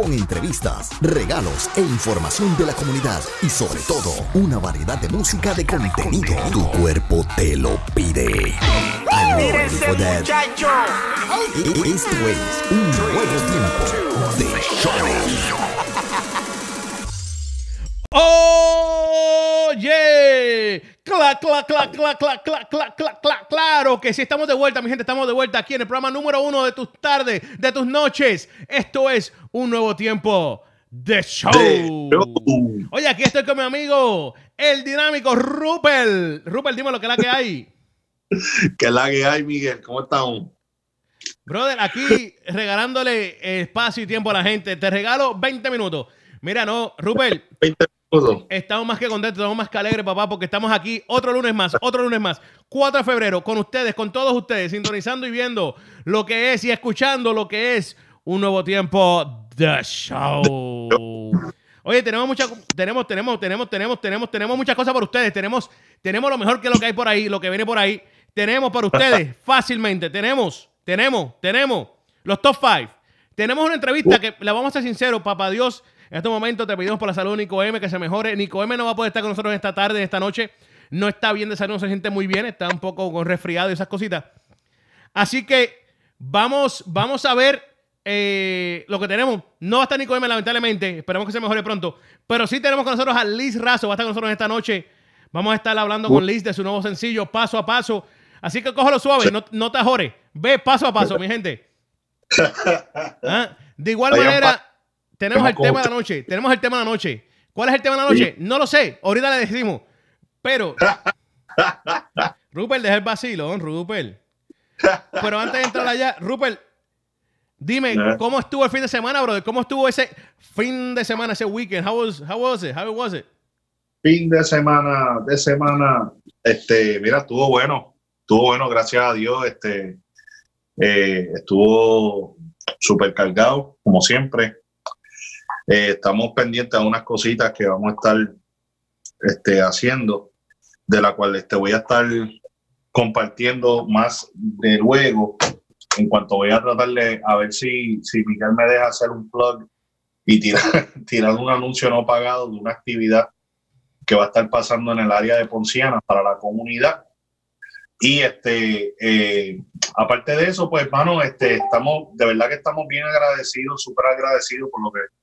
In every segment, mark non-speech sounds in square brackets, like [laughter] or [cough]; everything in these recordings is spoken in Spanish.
con entrevistas, regalos e información de la comunidad y sobre todo una variedad de música de contenido. Tu cuerpo te lo pide. That? Esto es un nuevo tiempo de show. ¡Oye! ¡Clac, clac, clac, clac, clac, clac, clac, clac, clac! Claro que sí, estamos de vuelta, mi gente, estamos de vuelta aquí en el programa número uno de tus tardes, de tus noches. Esto es un nuevo tiempo de show. Oye, aquí estoy con mi amigo, el dinámico Rupel. Rupel, dime lo que es la que hay. [laughs] ¿Qué es la que hay, Miguel? ¿Cómo estamos? Brother, aquí regalándole espacio y tiempo a la gente. Te regalo 20 minutos. Mira, no, Rupel. [laughs] 20 Estamos más que contentos, estamos más que alegres, papá, porque estamos aquí otro lunes más, otro lunes más. 4 de febrero, con ustedes, con todos ustedes, sintonizando y viendo lo que es y escuchando lo que es un nuevo tiempo de show. Oye, tenemos muchas, tenemos, tenemos, tenemos, tenemos, tenemos, tenemos muchas cosas para ustedes. Tenemos, tenemos lo mejor que lo que hay por ahí, lo que viene por ahí. Tenemos para ustedes [laughs] fácilmente. Tenemos, tenemos, tenemos los top 5. Tenemos una entrevista que, la vamos a ser sinceros, papá Dios. En este momento te pedimos por la salud de Nico M que se mejore. Nico M no va a poder estar con nosotros esta tarde, esta noche. No está bien de salud, no se siente muy bien, está un poco con resfriado y esas cositas. Así que vamos, vamos a ver eh, lo que tenemos. No va a estar Nico M, lamentablemente. Esperemos que se mejore pronto. Pero sí tenemos con nosotros a Liz Razo. Va a estar con nosotros esta noche. Vamos a estar hablando con Liz de su nuevo sencillo, paso a paso. Así que cógelo suave, no, no te ajores. Ve paso a paso, mi gente. [laughs] ¿Ah? De igual manera, tenemos el tema de la noche. Tenemos el tema de la noche. ¿Cuál es el tema de la noche? No lo sé. Ahorita le decimos. Pero. [laughs] Rupert, deja el vacilo, Rupert. Pero antes de entrar allá, Rupert, dime, ¿cómo estuvo el fin de semana, brother? ¿Cómo estuvo ese fin de semana, ese weekend? How was, how was it? How was it? Fin de semana, de semana, este, mira, estuvo bueno. Estuvo bueno, gracias a Dios. Este, eh, estuvo súper cargado, como siempre. Eh, estamos pendientes de unas cositas que vamos a estar este, haciendo, de la cual te este, voy a estar compartiendo más de luego. En cuanto voy a tratar de a ver si, si Miguel me deja hacer un plug y tirar, [laughs] tirar un anuncio no pagado de una actividad que va a estar pasando en el área de Ponciana para la comunidad. Y este, eh, aparte de eso, pues, hermano, este, estamos, de verdad que estamos bien agradecidos, súper agradecidos por lo que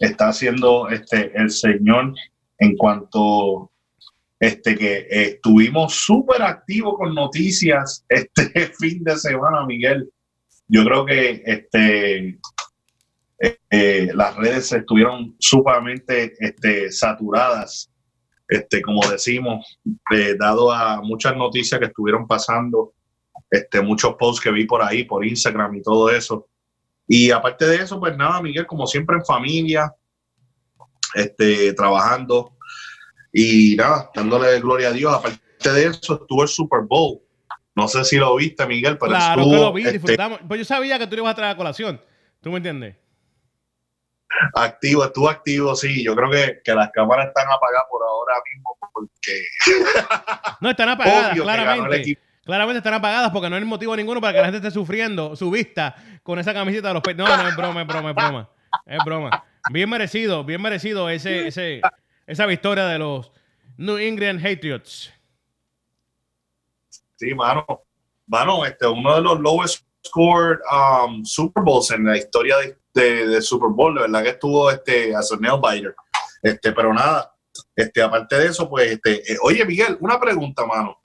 está haciendo este, el Señor en cuanto este, que estuvimos súper activos con noticias [laughs] este fin de semana, Miguel. Yo creo que este, eh, las redes estuvieron sumamente este, saturadas, este, como decimos, eh, dado a muchas noticias que estuvieron pasando, este, muchos posts que vi por ahí, por Instagram y todo eso. Y aparte de eso, pues nada, Miguel, como siempre en familia, este, trabajando y nada, dándole gloria a Dios. Aparte de eso, estuvo el Super Bowl. No sé si lo viste, Miguel, pero claro estuvo, que lo vi, este, disfrutamos. Pues yo sabía que tú ibas a traer a colación. ¿Tú me entiendes? Activo, estuvo activo, sí. Yo creo que, que las cámaras están apagadas por ahora mismo porque... no, están apagadas, [laughs] claramente. Claramente están apagadas porque no hay motivo ninguno para que la gente esté sufriendo su vista con esa camiseta de los No, no, es broma, es broma, es broma. Es broma. Bien merecido, bien merecido ese, ese, esa victoria de los New England Patriots. Sí, mano. Mano, este, uno de los lowest scored um, Super Bowls en la historia de, de, Super Bowl, de verdad que estuvo este, a Nail Biter. Este, pero nada, este, aparte de eso, pues, este, eh, oye, Miguel, una pregunta, mano.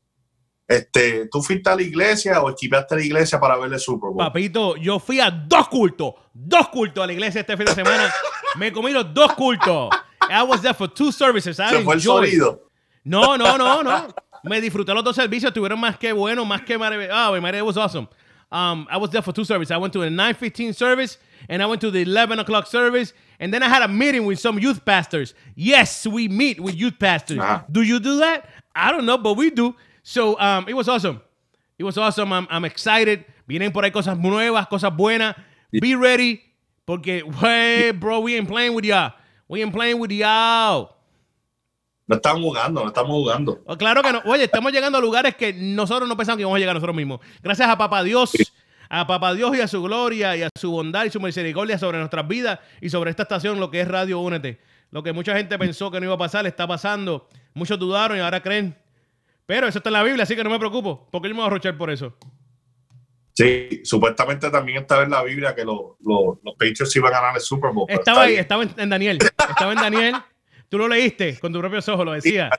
Este, ¿Tú fuiste a la iglesia o esquivaste a la iglesia para ver el Super Bowl? Papito, yo fui a dos cultos, dos cultos a la iglesia este fin de semana. Me comí los dos cultos. I was there for two services. I Se fue el sonido. No, no, no, no. Me disfruté los dos servicios. Tuvieron más que bueno, más que maravilloso. Oh, my, it was awesome. Um, I was there for two services. I went to the 9:15 service and I went to the 11 o'clock service. And then I had a meeting with some youth pastors. Yes, we meet with youth pastors. Ah. Do you do that? I don't know, but we do. So um, it was awesome. It was awesome. I'm, I'm excited. Vienen por ahí cosas nuevas, cosas buenas. Be ready. Porque, hey, bro, we ain't playing with y'all. We ain't playing with y'all. No estamos jugando, no estamos jugando. Oh, claro que no. Oye, estamos llegando a lugares que nosotros no pensamos que íbamos a llegar nosotros mismos. Gracias a papá Dios, a Papá Dios y a su gloria y a su bondad y su misericordia sobre nuestras vidas y sobre esta estación, lo que es Radio Únete. Lo que mucha gente pensó que no iba a pasar, está pasando. Muchos dudaron y ahora creen. Pero eso está en la Biblia, así que no me preocupo, porque yo me voy a rochar por eso. Sí, supuestamente también estaba en la Biblia que los Patriots iban a ganar el Super Bowl. Estaba ahí, estaba en, Daniel. Estaba en Daniel. Tú lo leíste con tus propios ojos, lo decía.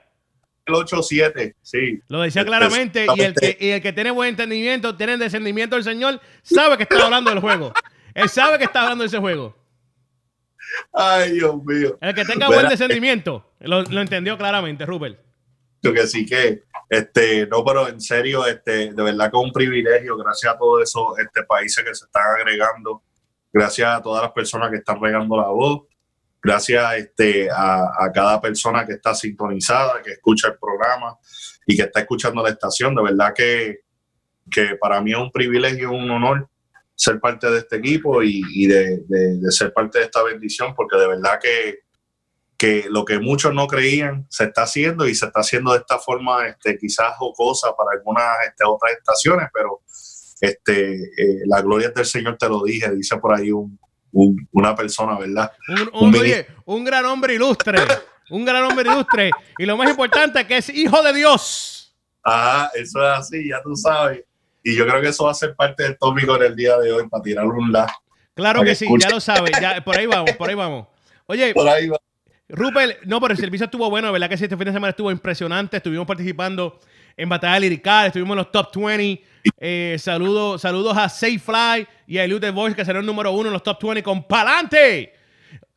el 8-7, sí. Lo decía este, claramente. Y el, que, y el que tiene buen entendimiento, tiene descendimiento del Señor, sabe que está hablando del juego. Él sabe que está hablando de ese juego. Ay, Dios mío. El que tenga buen descendimiento, lo, lo entendió claramente, Rupert. Que sí que este, no, pero en serio, este, de verdad que es un privilegio, gracias a todos esos este, países que se están agregando, gracias a todas las personas que están regando la voz, gracias este, a, a, cada persona que está sintonizada, que escucha el programa y que está escuchando la estación. De verdad que, que para mí es un privilegio, un honor ser parte de este equipo y, y de, de, de, ser parte de esta bendición, porque de verdad que que lo que muchos no creían se está haciendo y se está haciendo de esta forma este, quizás jocosa para algunas este, otras estaciones, pero este, eh, la gloria del Señor te lo dije, dice por ahí un, una persona, ¿verdad? Un, un, gran hombre ilustre, un gran hombre ilustre, y lo más importante que es hijo de Dios. Ah, eso es así, ya tú sabes. Y yo creo que eso va a ser parte del tópico en el día de hoy para tirar un la. Claro que, sí, ya lo sabes, ya, por ahí vamos, por ahí vamos. Oye, por ahí va. Rupert, no, pero el servicio estuvo bueno, ¿verdad? Que sí, este fin de semana estuvo impresionante. Estuvimos participando en batalla lirical, estuvimos en los top 20. Eh, saludos, saludos a Safe Fly y a Elute Voice, que será el número uno en los top 20 con Palante.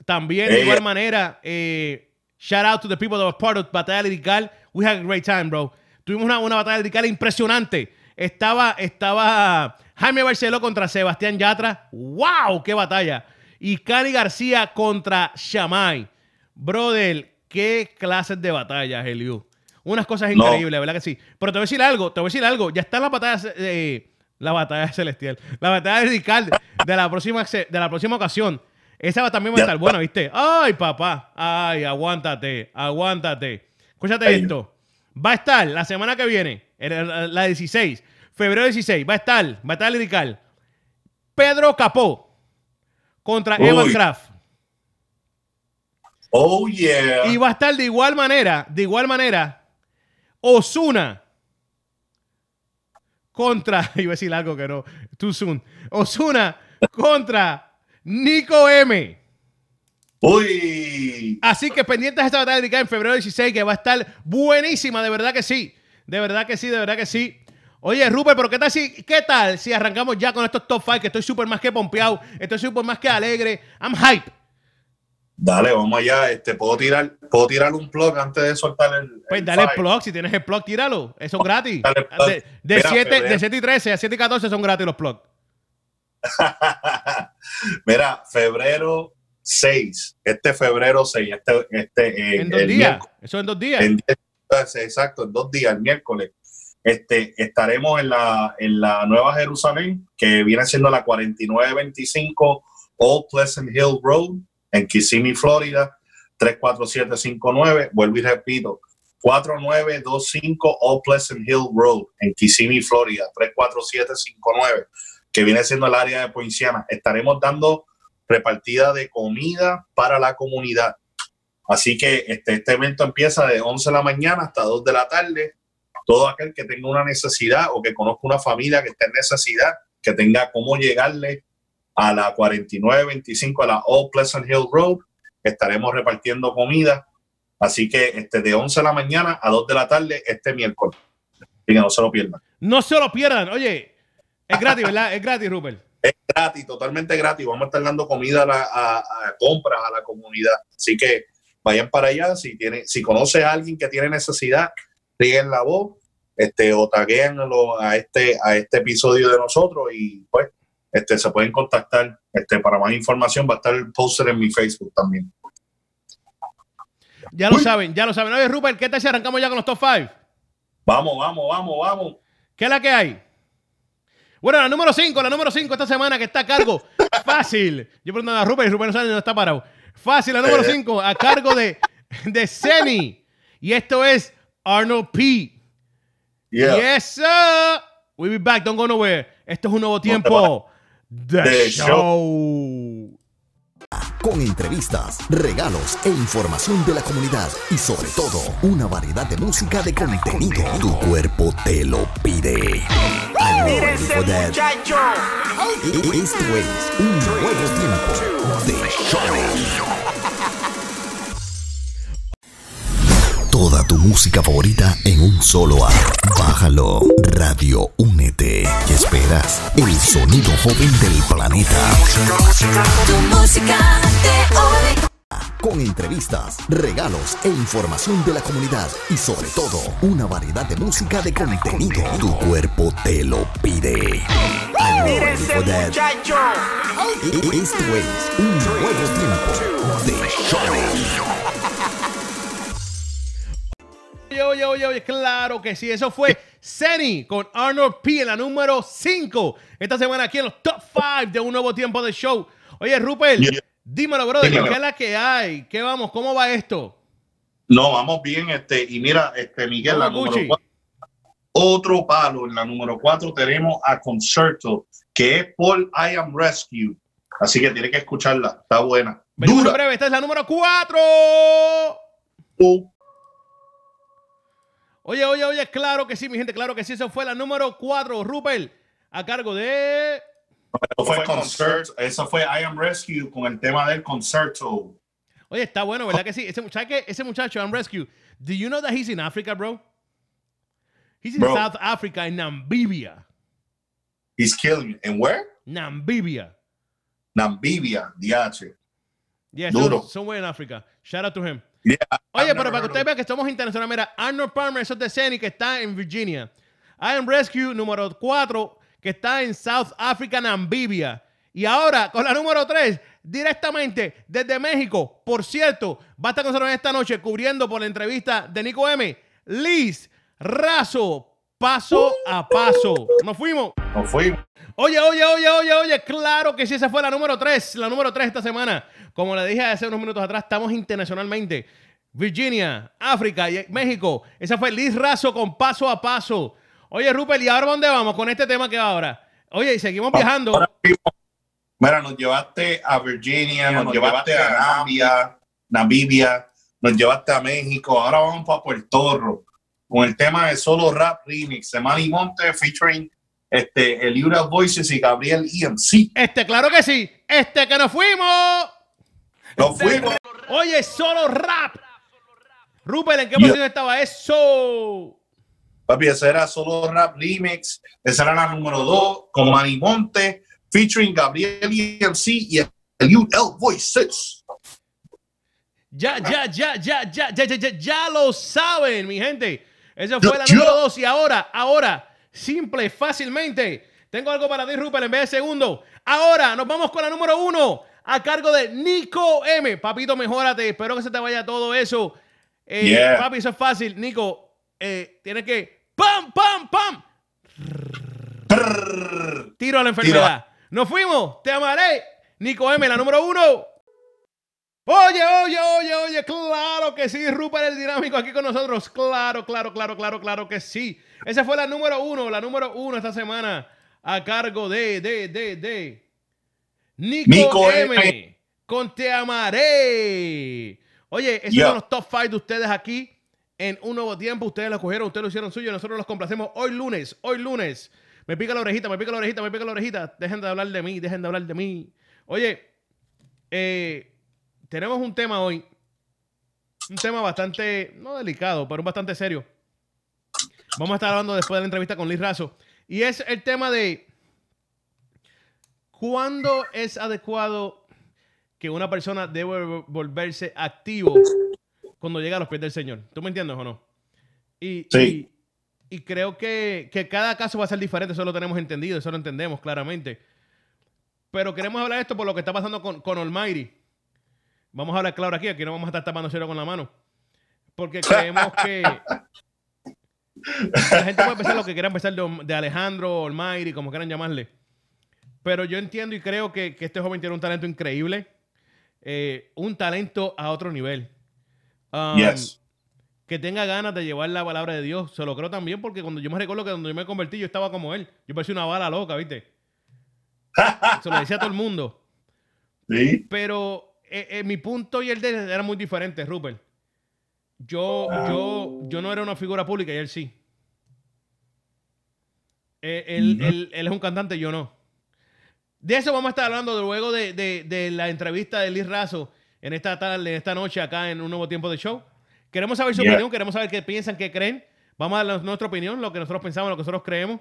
También, de igual manera, eh, shout out to the people that were part of batalla lirical. We had a great time, bro. Tuvimos una, una batalla lirical impresionante. Estaba, estaba Jaime Barceló contra Sebastián Yatra. ¡Wow! ¡Qué batalla! Y Cani García contra Shamay. Brother, qué clases de batallas, Eliu. Unas cosas increíbles, ¿verdad que sí? Pero te voy a decir algo, te voy a decir algo. Ya está la batalla, eh, la batalla celestial, la batalla radical de la próxima, de la próxima ocasión. Esa también va a estar buena, ¿viste? Ay, papá. Ay, aguántate, aguántate. Escúchate esto. Va a estar la semana que viene, la 16, febrero 16, va a estar, va a estar radical. Pedro Capó contra Evan Kraft. Oh, yeah. Y va a estar de igual manera, de igual manera, Osuna contra, [laughs] iba a decir algo que no, too soon. Osuna contra Nico M. Uy. Así que pendientes de esta batalla en febrero 16, que va a estar buenísima, de verdad que sí. De verdad que sí, de verdad que sí. Oye, Rupert, pero ¿qué tal si, qué tal si arrancamos ya con estos top 5? Que estoy súper más que pompeado, estoy súper más que alegre. I'm hype. Dale, vamos allá. Este, ¿puedo, tirar, ¿Puedo tirar un plug antes de soltar el. Pues dale el plug. Si tienes el plug, tíralo. Eso es gratis. De, de, 7, de 7 y 13 a 7 y 14 son gratis los plugs. [laughs] Mira, febrero 6. Este febrero 6. Este, este, en dos días. Eso en dos días. En, exacto, en dos días, el miércoles. Este, estaremos en la, en la Nueva Jerusalén, que viene siendo la 4925 Old Pleasant Hill Road en Kissimmee, Florida, 34759, vuelvo y repito, 4925 Old Pleasant Hill Road en Kissimmee, Florida, 34759, que viene siendo el área de Poinciana. Estaremos dando repartida de comida para la comunidad. Así que este, este evento empieza de 11 de la mañana hasta 2 de la tarde. Todo aquel que tenga una necesidad o que conozca una familia que esté en necesidad, que tenga cómo llegarle a la 4925 a la Old Pleasant Hill Road. Estaremos repartiendo comida. Así que este, de 11 de la mañana a 2 de la tarde este miércoles. Y que no se lo pierdan. No se lo pierdan. Oye, es gratis, ¿verdad? Es gratis, Rupert. Es gratis, totalmente gratis. Vamos a estar dando comida a, compras a la comunidad. Así que vayan para allá. Si tiene, si conoce a alguien que tiene necesidad, ríen la voz, este, o taguéenlo a este, a este episodio de nosotros y pues este, se pueden contactar. Este, para más información va a estar el póster en mi Facebook también. Ya lo saben, ya lo saben. Oye, Rupert, ¿qué tal si arrancamos ya con los top 5? Vamos, vamos, vamos, vamos. ¿Qué es la que hay? Bueno, la número 5, la número 5 esta semana que está a cargo. [laughs] Fácil. Yo pregunto a Rupert y Rupert no sabe no está parado. Fácil, la número 5 eh. a cargo de, de Seni. Y esto es Arnold P. Yes, sir. We'll be back. Don't go nowhere. Esto es un nuevo tiempo de The show. Con entrevistas, regalos e información de la comunidad y sobre todo una variedad de música de contenido. Tu cuerpo te lo pide. Ready for that? E- Esto es un nuevo tiempo de show. Música favorita en un solo app. Bájalo. Radio Únete. ¿Qué esperas? El sonido joven del planeta. Tu música de hoy. Con entrevistas, regalos e información de la comunidad y sobre todo una variedad de música de contenido. Tu cuerpo te lo pide. That? E- Esto es un nuevo tiempo de show. Oye, oye, oye, oye, claro que sí. Eso fue Seni con Arnold P en la número 5. Esta semana aquí en los top 5 de un nuevo tiempo de show. Oye, Rupert, Yeah. dímelo, brother, Dímelo. ¿qué es la que hay? ¿Qué vamos? ¿Cómo va esto? No, vamos bien, este, y mira, este, Miguel, la número cuatro. Otro palo, en la número 4 tenemos a Concerto, que es Paul I Am Rescue. Así que tiene que escucharla, está buena. Dura. breve, esta es la número 4. Uh, Oye, oye, oye, claro que sí, mi gente, claro que sí. Eso fue la número 4, Rupert, a cargo de... Eso fue Concert, eso fue I Am Rescue con el tema del Concerto. Oye, está bueno, ¿verdad que sí? Ese, ¿sabes qué? Ese muchacho, I'm Rescue, do you know that he's in Africa, bro? He's in Bro. South Africa, in Namibia. He's killing it. And where? Namibia. Namibia, DH. Yeah, Duro. so- somewhere in Africa. Shout out to him. Yeah, Oye, pero para que of- vean que somos internacionales, mira, Arnold Palmer, eso es de Seni, que está en Virginia. I Am Rescue, número 4, que está en South Africa, Namibia. Y ahora, con la número 3, directamente desde México. Por cierto, va a estar con nosotros esta noche cubriendo por la entrevista de Nico M. Liz Razo, paso a paso. Nos fuimos. Nos fuimos. Oye, oye, oye, oye, oye, claro que sí, esa fue la número 3, la número 3 esta semana. Como le dije hace unos minutos atrás, estamos internacionalmente. Virginia, África y México. Esa fue Liz Razo con paso a paso. Oye, Rupert, ¿y ahora dónde vamos con este tema que va ahora? Oye, y seguimos viajando. Ahora Mira, nos llevaste a Virginia, nos, llevaste a Namibia, Namibia, nos llevaste a México, ahora vamos para Puerto Rico con el tema de Solo Rap Remix de Manny Monte featuring este, Eliura Voices y Gabriel EMC. Este, claro que sí. Este que nos fuimos. Nos fuimos. Oye, solo rap. Rupert, ¿en qué Yeah. posición estaba eso? Papi, ese era Solo Rap Remix, esa era la número 2 con Manny Monte featuring Gabriel EMC y Eliura Voices. Ya, ya, ya, ya, ya, ya, ya, ya, ya lo saben, mi gente. Esa fue la yo- número dos. Y ahora, ahora, simple, fácilmente. Tengo algo para ti, Rupert, en vez de segundo. Ahora nos vamos con la número uno, a cargo de Nico M. Papito, mejórate. Espero que se te vaya todo eso. Eh, Yeah. Papi, eso es fácil. Nico, eh, tienes que. ¡Pam, pam, pam! Prrr. Tiro a la enfermedad. Nos fuimos. Te amaré. Nico M, la número uno. Oye, oye, oye, oye, claro que sí, Rupert el dinámico aquí con nosotros. Claro, claro, claro, claro, claro que sí. Esa fue la número uno, la número uno esta semana a cargo de, de, de, de Nico, Nico M. M. Con Te Amaré. Oye, esos Yeah. son los top five de ustedes aquí en un nuevo tiempo. Ustedes lo cogieron, ustedes lo hicieron suyo. Nosotros los complacemos hoy lunes, hoy lunes. Me pica la orejita, me pica la orejita, me pica la orejita. Dejen de hablar de mí, dejen de hablar de mí. Oye, eh, tenemos un tema hoy. Un tema bastante, no delicado, pero bastante serio. Vamos a estar hablando después de la entrevista con Liz Razo. Y es el tema de cuándo es adecuado que una persona debe volverse activo cuando llega a los pies del Señor. ¿Tú me entiendes o no? Y, Sí. y, y creo que, que cada caso va a ser diferente, eso lo tenemos entendido, eso lo entendemos claramente. Pero queremos hablar de esto por lo que está pasando con, con Almighty. Vamos a hablar claro aquí, aquí no vamos a estar tapando cero con la mano. Porque creemos que la gente puede pensar lo que quiera pensar de, de Alejandro, Almighty, como quieran llamarle. Pero yo entiendo y creo que, que este joven tiene un talento increíble. eh, un talento a otro nivel. Um, Yes. que tenga ganas de llevar la palabra de Dios. Se lo creo también porque cuando yo me recuerdo que cuando yo me convertí yo estaba como él. Yo parecía una bala loca, ¿viste? [laughs] Se lo decía a todo el mundo. Sí. Pero eh, eh, mi punto y el de él eran muy diferentes, Rupert. Yo, yo, yo no era una figura pública y él sí. Eh, él, Ujú. él- él es un cantante, yo no. De eso vamos a estar hablando luego de, de- de la entrevista de Liz Razo en esta tarde, en esta noche acá en un nuevo tiempo de show. Queremos saber su Yeah. opinión, queremos saber qué piensan, qué creen. Vamos a dar nuestra opinión, lo que nosotros pensamos, lo que nosotros creemos.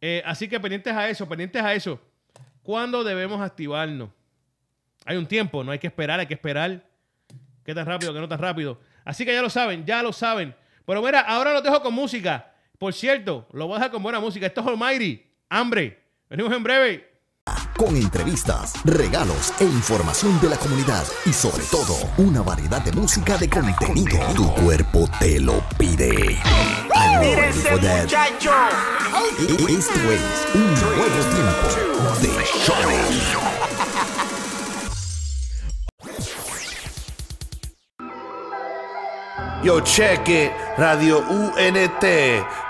Eh, así que pendientes a eso, pendientes a eso. ¿Cuándo debemos activarnos? Hay un tiempo, no hay que esperar, hay que esperar. ¿Qué tan rápido, qué no tan rápido? Así que ya lo saben, ya lo saben. Pero mira, ahora los dejo con música. Por cierto, lo voy a dejar con buena música. Esto es Almighty, Hambre. Venimos en breve. Con entrevistas, regalos e información de la comunidad y sobre todo una variedad de música de contenido. Tu cuerpo te lo pide. Esto es un nuevo tiempo de show. Yo, check it. Radio UNT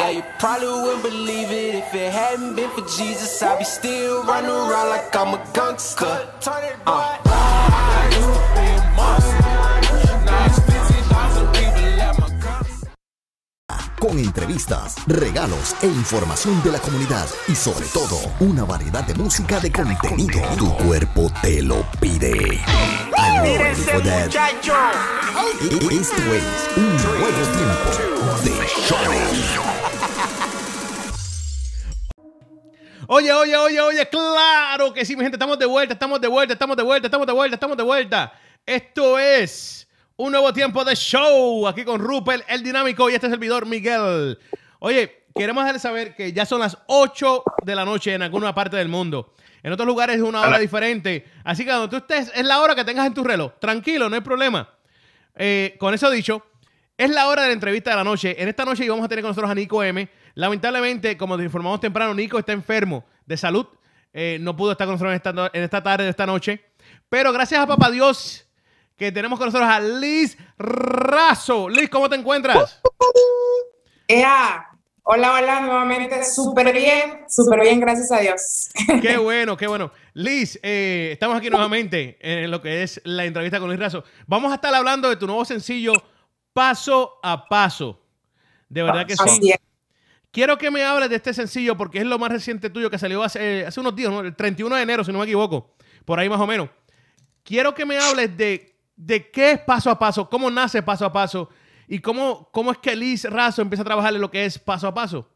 Yeah, you probably wouldn't believe it if it hadn't been for Jesus. I'd be still running around like I'm a gangster. Uh. Con entrevistas, regalos e información de la comunidad y sobre todo una variedad de música de contenido. Tu cuerpo te lo pide. For that? E- Esto es un nuevo tiempo de show. Oye, oye, oye, oye, claro que sí, mi gente, estamos de vuelta, estamos de vuelta, estamos de vuelta, estamos de vuelta, estamos de vuelta. Esto es un nuevo tiempo de show aquí con Rupert, el dinámico y este servidor Miguel. Oye, queremos dejarles saber que ya son las 8 de la noche en alguna parte del mundo. En otros lugares es una hora diferente. Así que cuando tú estés, es la hora que tengas en tu reloj. Tranquilo, no hay problema. Eh, con eso dicho, es la hora de la entrevista de la noche. En esta noche vamos a tener con nosotros a Nico M. Lamentablemente, como te informamos temprano, Nico está enfermo de salud. Eh, no pudo estar con nosotros en esta, en esta tarde de esta noche. Pero gracias a Papá Dios que tenemos con nosotros a Liz Razo. Liz, ¿cómo te encuentras? Ea, hola, hola, nuevamente, súper bien, súper bien, gracias a Dios. [laughs] Qué bueno, qué bueno. Liz, eh, estamos aquí nuevamente en lo que es la entrevista con Luis Razo. Vamos a estar hablando de tu nuevo sencillo Paso a Paso. De verdad que sí. Quiero que me hables de este sencillo porque es lo más reciente tuyo que salió hace, hace unos días, ¿no? el 31 de enero, si no me equivoco, por ahí más o menos. Quiero que me hables de, de qué es paso a paso, cómo nace paso a paso y cómo, cómo es que Liz Razo empieza a trabajar en lo que es paso a paso.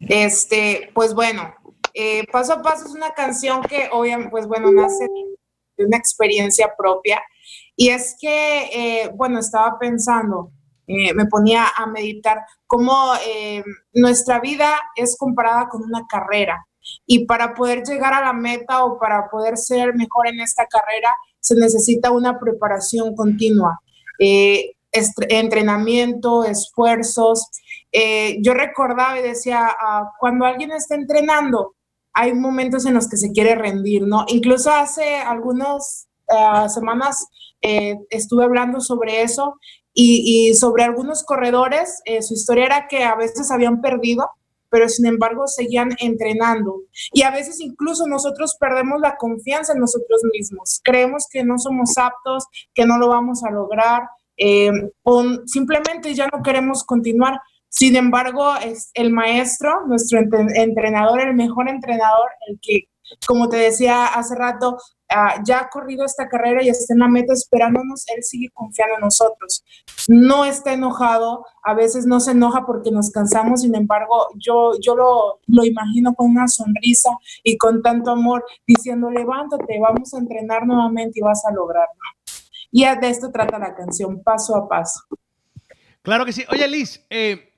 Este, pues bueno, eh, Paso a Paso es una canción que obviamente, pues bueno, nace de una experiencia propia. Y es que, eh, bueno, estaba pensando, eh, me ponía a meditar cómo eh, nuestra vida es comparada con una carrera. Y para poder llegar a la meta o para poder ser mejor en esta carrera, se necesita una preparación continua. Eh, entrenamiento, esfuerzos. Yo recordaba y decía, ah, cuando alguien está entrenando, hay momentos en los que se quiere rendir, ¿no? Incluso hace algunas ah, semanas estuve hablando sobre eso y, sobre algunos corredores, eh, su historia era que a veces habían perdido, pero sin embargo seguían entrenando. Y a veces incluso nosotros perdemos la confianza en nosotros mismos. Creemos que no somos aptos, que no lo vamos a lograr, eh, o simplemente ya no queremos continuar. Sin embargo, es el maestro, nuestro entrenador, el mejor entrenador, el que, como te decía hace rato, ah, ya ha corrido esta carrera y está en la meta esperándonos, él sigue confiando en nosotros. No está enojado, a veces no se enoja porque nos cansamos, sin embargo, yo, yo lo, lo imagino con una sonrisa y con tanto amor, diciendo, levántate, vamos a entrenar nuevamente y vas a lograrlo. Y de esto trata la canción, paso a paso. Claro que sí. Oye, Liz, eh,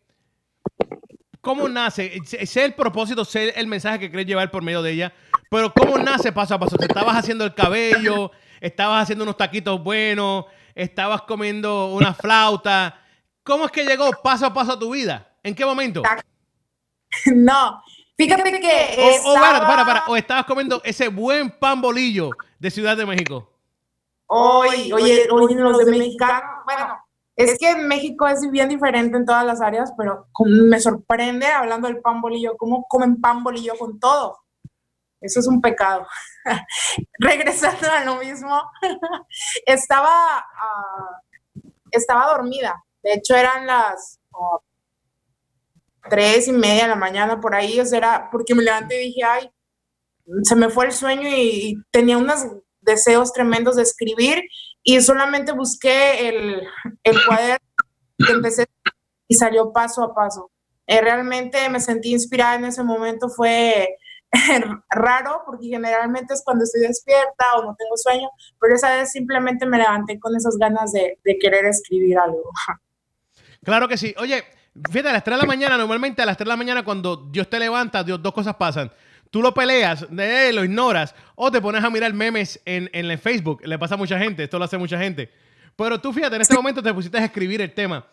¿cómo nace? Sé el propósito, sé el mensaje que querés llevar por medio de ella, pero ¿cómo nace paso a paso? ¿Te estabas haciendo el cabello? ¿Estabas haciendo unos taquitos buenos? ¿Estabas comiendo una flauta? ¿Cómo es que llegó paso a paso a tu vida? ¿En qué momento? [laughs] No, fíjate que O, o, estaba- para, para, para, o estabas comiendo ese buen pan bolillo de Ciudad de México. Hoy, oye, oye, los de mexicano, bueno, es que en México es bien diferente en todas las áreas, pero me sorprende hablando del pan bolillo, cómo comen pan bolillo con todo. Eso es un pecado. [laughs] Regresando a lo mismo, [laughs] estaba, ah, estaba dormida. De hecho, eran las tres y media de la mañana por ahí. O sea, era porque me levanté y dije, ay, se me fue el sueño y, y tenía unos deseos tremendos de escribir y solamente busqué el, el cuaderno que empecé y salió paso a paso. Eh, realmente me sentí inspirada en ese momento, fue [laughs] raro porque generalmente es cuando estoy despierta o no tengo sueño, pero esa vez simplemente me levanté con esas ganas de, de querer escribir algo. [laughs] Claro que sí. Oye, fíjate, a las 3 de la mañana, normalmente a las 3 de la mañana, cuando Dios te levanta, Dios, dos cosas pasan. Tú lo peleas, eh, lo ignoras, o te pones a mirar memes en, en Facebook. Le pasa a mucha gente, esto lo hace mucha gente. Pero tú, fíjate, en este momento te pusiste a escribir el tema.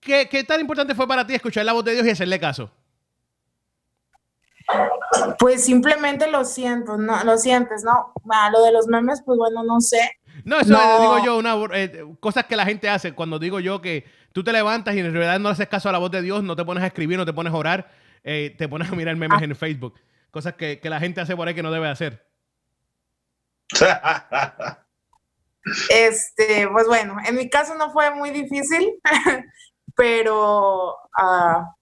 ¿Qué, ¿Qué tan importante fue para ti escuchar la voz de Dios y hacerle caso? Pues simplemente lo siento, no, lo sientes, ¿no? Ah, lo de los memes, pues bueno, no sé. No, eso No. digo yo, una, eh, cosas que la gente hace cuando digo yo que tú te levantas y en realidad no haces caso a la voz de Dios, no te pones a escribir, no te pones a orar, eh, te pones a mirar memes en Facebook. Cosas que, que la gente hace por ahí que no debe hacer. [laughs] Este, pues bueno, en mi caso no fue muy difícil, [laughs] pero ah,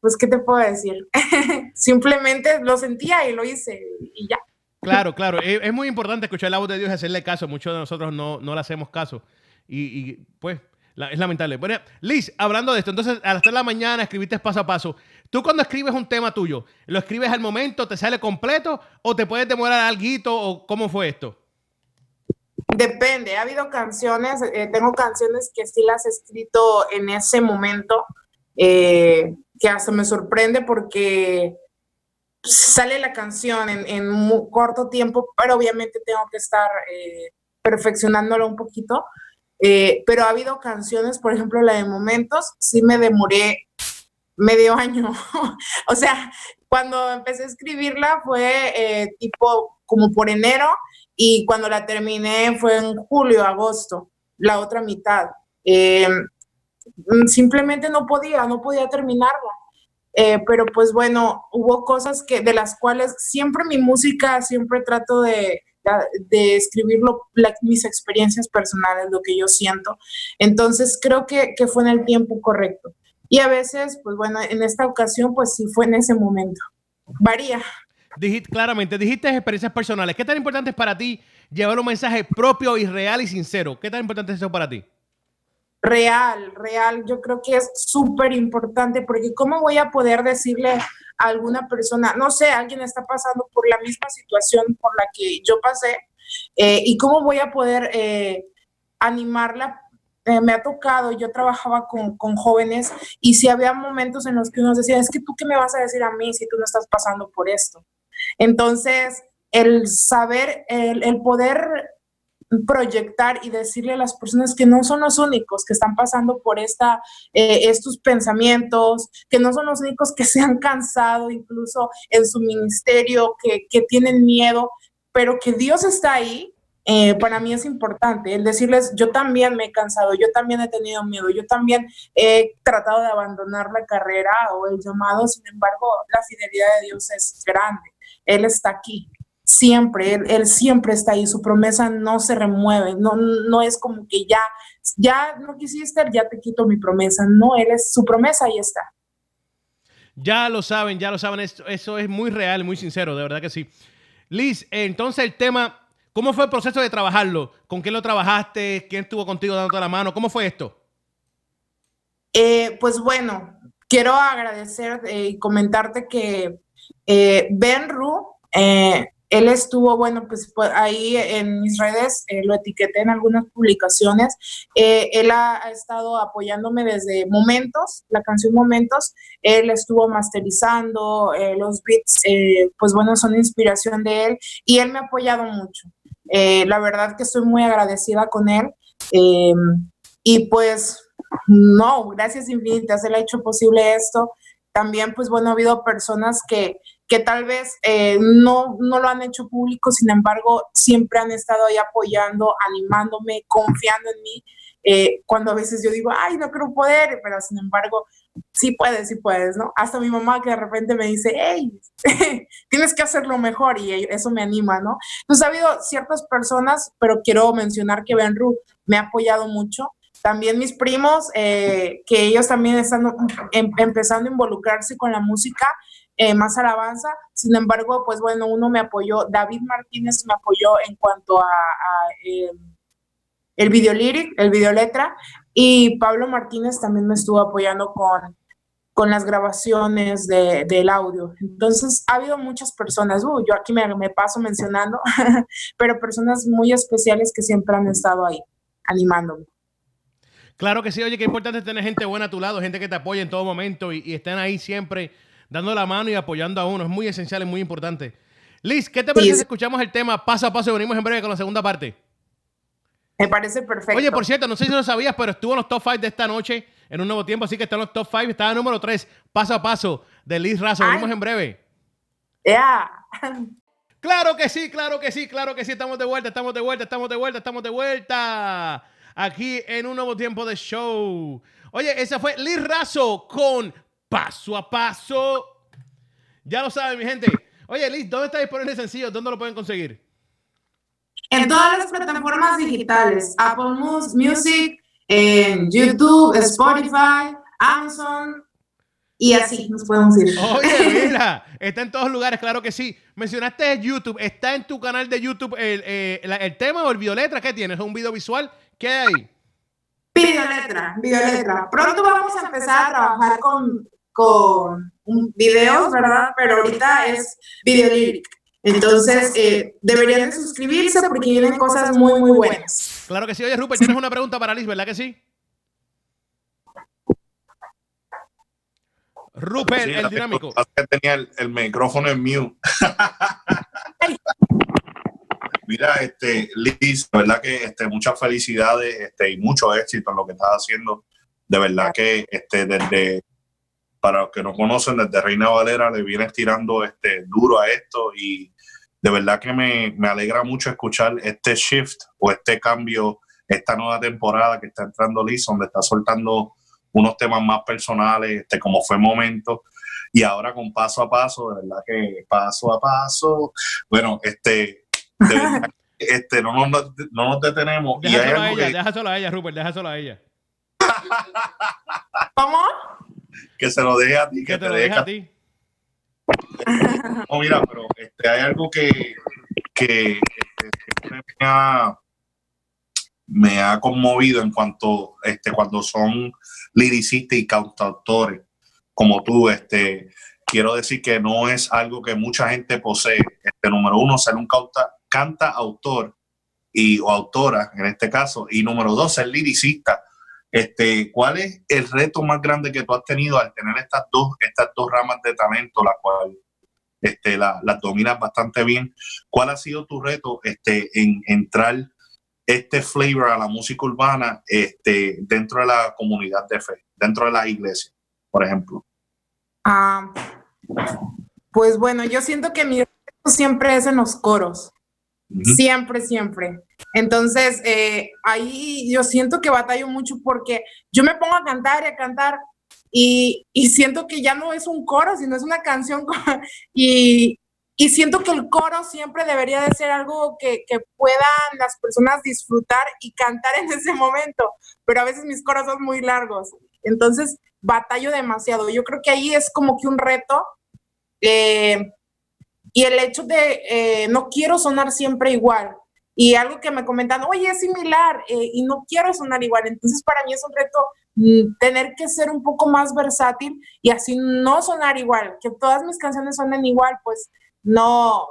pues qué te puedo decir. [laughs] Simplemente lo sentía y lo hice y ya. Claro, claro. Es, es muy importante escuchar la voz de Dios y hacerle caso. Muchos de nosotros no, no le hacemos caso. Y, y, pues la- es lamentable. Bueno, Liz, hablando de esto, entonces a las 3 de la mañana escribiste paso a paso. Tú cuando escribes un tema tuyo, ¿lo escribes al momento, te sale completo o te puedes demorar algo o cómo fue esto? Depende, ha habido canciones, eh, tengo canciones que sí las he escrito en ese momento, eh, que hasta me sorprende porque sale la canción en, en muy corto tiempo, pero obviamente tengo que estar eh, perfeccionándolo un poquito. Eh, pero ha habido canciones, por ejemplo, la de Momentos, sí me demoré medio año. [laughs] o sea, cuando empecé a escribirla fue eh, tipo como por enero y cuando la terminé fue en julio, agosto, la otra mitad. Eh, simplemente no podía, no podía terminarla. Eh, pero pues bueno, hubo cosas que de las cuales siempre mi música, siempre trato de, de escribirlo, la- mis experiencias personales, lo que yo siento. Entonces creo que, que fue en el tiempo correcto. Y a veces, pues bueno, en esta ocasión, pues sí fue en ese momento. Varía. Dijiste, claramente, dijiste experiencias personales. ¿Qué tan importante es para ti llevar un mensaje propio y real y sincero? ¿Qué tan importante es eso para ti? Real, real, yo creo que es súper importante porque ¿cómo voy a poder decirle a alguna persona, no sé, alguien está pasando por la misma situación por la que yo pasé eh, y cómo voy a poder eh, animarla? Eh, me ha tocado, yo trabajaba con, con jóvenes y si había momentos en los que uno decía, es que tú qué me vas a decir a mí si tú no estás pasando por esto. Entonces, el saber, el, el poder proyectar y decirle a las personas que no son los únicos que están pasando por esta, eh, estos pensamientos, que no son los únicos que [laughs] se han cansado incluso en su ministerio, que, que tienen miedo, pero que Dios está ahí. eh, para mí es importante el decirles, yo también me he cansado, yo también he tenido miedo, yo también he tratado de abandonar la carrera o el llamado, sin embargo, la fidelidad de Dios es grande, Él está aquí siempre, él, él, siempre está ahí, su promesa no se remueve, no, no es como que ya ya no quisiste, ya te quito mi promesa. No, él es su promesa, ahí está. Ya lo saben, ya lo saben, esto- eso es muy real, muy sincero, de verdad que sí. Liz, entonces el tema, ¿cómo fue el proceso de trabajarlo? ¿Con quién lo trabajaste? ¿Quién estuvo contigo dándote la mano? ¿Cómo fue esto? Eh, pues bueno, quiero agradecer eh, y comentarte que eh, Ben Ru, eh, él estuvo, bueno, pues, ahí en mis redes, eh, lo etiqueté en algunas publicaciones. Eh, él ha, ha estado apoyándome desde Momentos, la canción Momentos. Él estuvo masterizando eh, los beats, eh, pues bueno, son inspiración de él y él me ha apoyado mucho. Eh, la verdad que estoy muy agradecida con él. Eh, y pues no, gracias infinitas, él ha hecho posible esto. También, pues bueno, ha habido personas que, que tal vez eh, no, no lo han hecho público, sin embargo, siempre han estado ahí apoyando, animándome, confiando en mí. eh, cuando a veces yo digo, ay, no quiero poder, pero sin embargo, sí puedes, sí puedes, ¿no? Hasta mi mamá que de repente me dice, hey, [laughs] tienes que hacerlo mejor y eso me anima, ¿no? Entonces ha habido ciertas personas, pero quiero mencionar que Benru me ha apoyado mucho. También mis primos, eh, que ellos también están em- empezando a involucrarse con la música, eh, más alabanza. Sin embargo, pues bueno, uno me apoyó, David Martínez me apoyó en cuanto a, eh, el video lyric, el video letra, y Pablo Martínez también me estuvo apoyando con, con las grabaciones de- del audio. Entonces, ha habido muchas personas, uh, yo aquí me, me paso mencionando, [laughs] pero personas muy especiales que siempre han estado ahí, animándome. Claro que sí, oye, qué importante tener gente buena a tu lado, gente que te apoye en todo momento y, y estén ahí siempre dando la mano y apoyando a uno. Es muy esencial, es muy importante. Liz, ¿qué te parece Sí. si escuchamos el tema paso a paso y venimos en breve con la segunda parte? Me parece perfecto. Oye, por cierto, no sé si lo sabías, pero estuvo en los top 5 de esta noche en un nuevo tiempo, así que está en los top 5. Está en número 3, paso a paso, de Liz Razo. Venimos en breve. Yeah. Claro que sí, claro que sí, claro que sí. Estamos de vuelta, estamos de vuelta, estamos de vuelta, estamos de vuelta. Aquí en un nuevo tiempo de show. Oye, esa fue Liz Razo con Paso a Paso. Ya lo saben, mi gente. Oye, Liz, ¿dónde está disponible el sencillo? ¿Dónde lo pueden conseguir? En todas las plataformas digitales, Apple Mus- Music, en YouTube, Spotify, Amazon y así nos podemos ir. Oye, [laughs] mira, está en todos lugares, claro que sí. Mencionaste YouTube, ¿está en tu canal de YouTube el, eh, el tema o el videoletra? ¿Qué tienes? ¿Un video visual? ¿Qué hay? Videoletra, videoletra. Pronto vamos a empezar a trabajar con, con un- videos, ¿verdad? Pero ahorita es video lyric. Entonces, eh, deberían de suscribirse porque vienen cosas muy, muy buenas. Claro que sí. Oye, Rupert, tienes una pregunta para Liz, ¿verdad que sí? Rupert, Sí, el la dinámico. tenía el, el micrófono en mute. [laughs] Mira, este, Liz, de verdad que este, muchas felicidades este, y mucho éxito en lo que estás haciendo. De verdad que este, desde, para los que no conocen, desde Reina Valera le vienes tirando este, duro a esto y de verdad que me, me alegra mucho escuchar este shift o este cambio, esta nueva temporada que está entrando Liz, donde está soltando unos temas más personales, este, como fue momento, y ahora con paso a paso, de verdad que paso a paso, bueno, este, de verdad, [laughs] este no, nos, no nos detenemos. y hay Déjaselo a algo ella, que, déjaselo a ella, Rupert, déjaselo a ella. [laughs] ¿Cómo? Que se lo deje a ti, Que que te te lo deje a ti. No, mira, pero este, hay algo que, que este, me, ha, me ha conmovido en cuanto este, cuando son liricistas y cantautores como tú. Este, quiero decir que no es algo que mucha gente posee. Este, número uno, ser un cauta, canta autor y, o autora en este caso. Y número dos, ser liricista. Este, ¿Cuál es el reto más grande que tú has tenido al tener estas dos, estas dos ramas de talento, la cual este, la- las dominas bastante bien? ¿Cuál ha sido tu reto este, en entrar este flavor a la música urbana este, dentro de la comunidad de fe, dentro de la iglesia, por ejemplo? Ah, pues bueno, yo siento que mi reto siempre es en los coros. Siempre, siempre. Entonces, eh, ahí yo siento que batallo mucho porque yo me pongo a cantar y a cantar y, y siento que ya no es un coro, sino es una canción. [laughs] y, y siento que el coro siempre debería de ser algo que, que, puedan las personas disfrutar y cantar en [laughs] ese momento, pero a veces mis coros son muy largos, entonces batallo demasiado. Yo creo que ahí es como que un reto eh, y el hecho de eh, no quiero sonar siempre igual. Y algo que me comentan, oye, es similar eh, y no quiero sonar igual. Entonces, para mí es un reto mm, tener que ser un poco más versátil y así no sonar igual, que todas mis canciones suenen igual, pues no,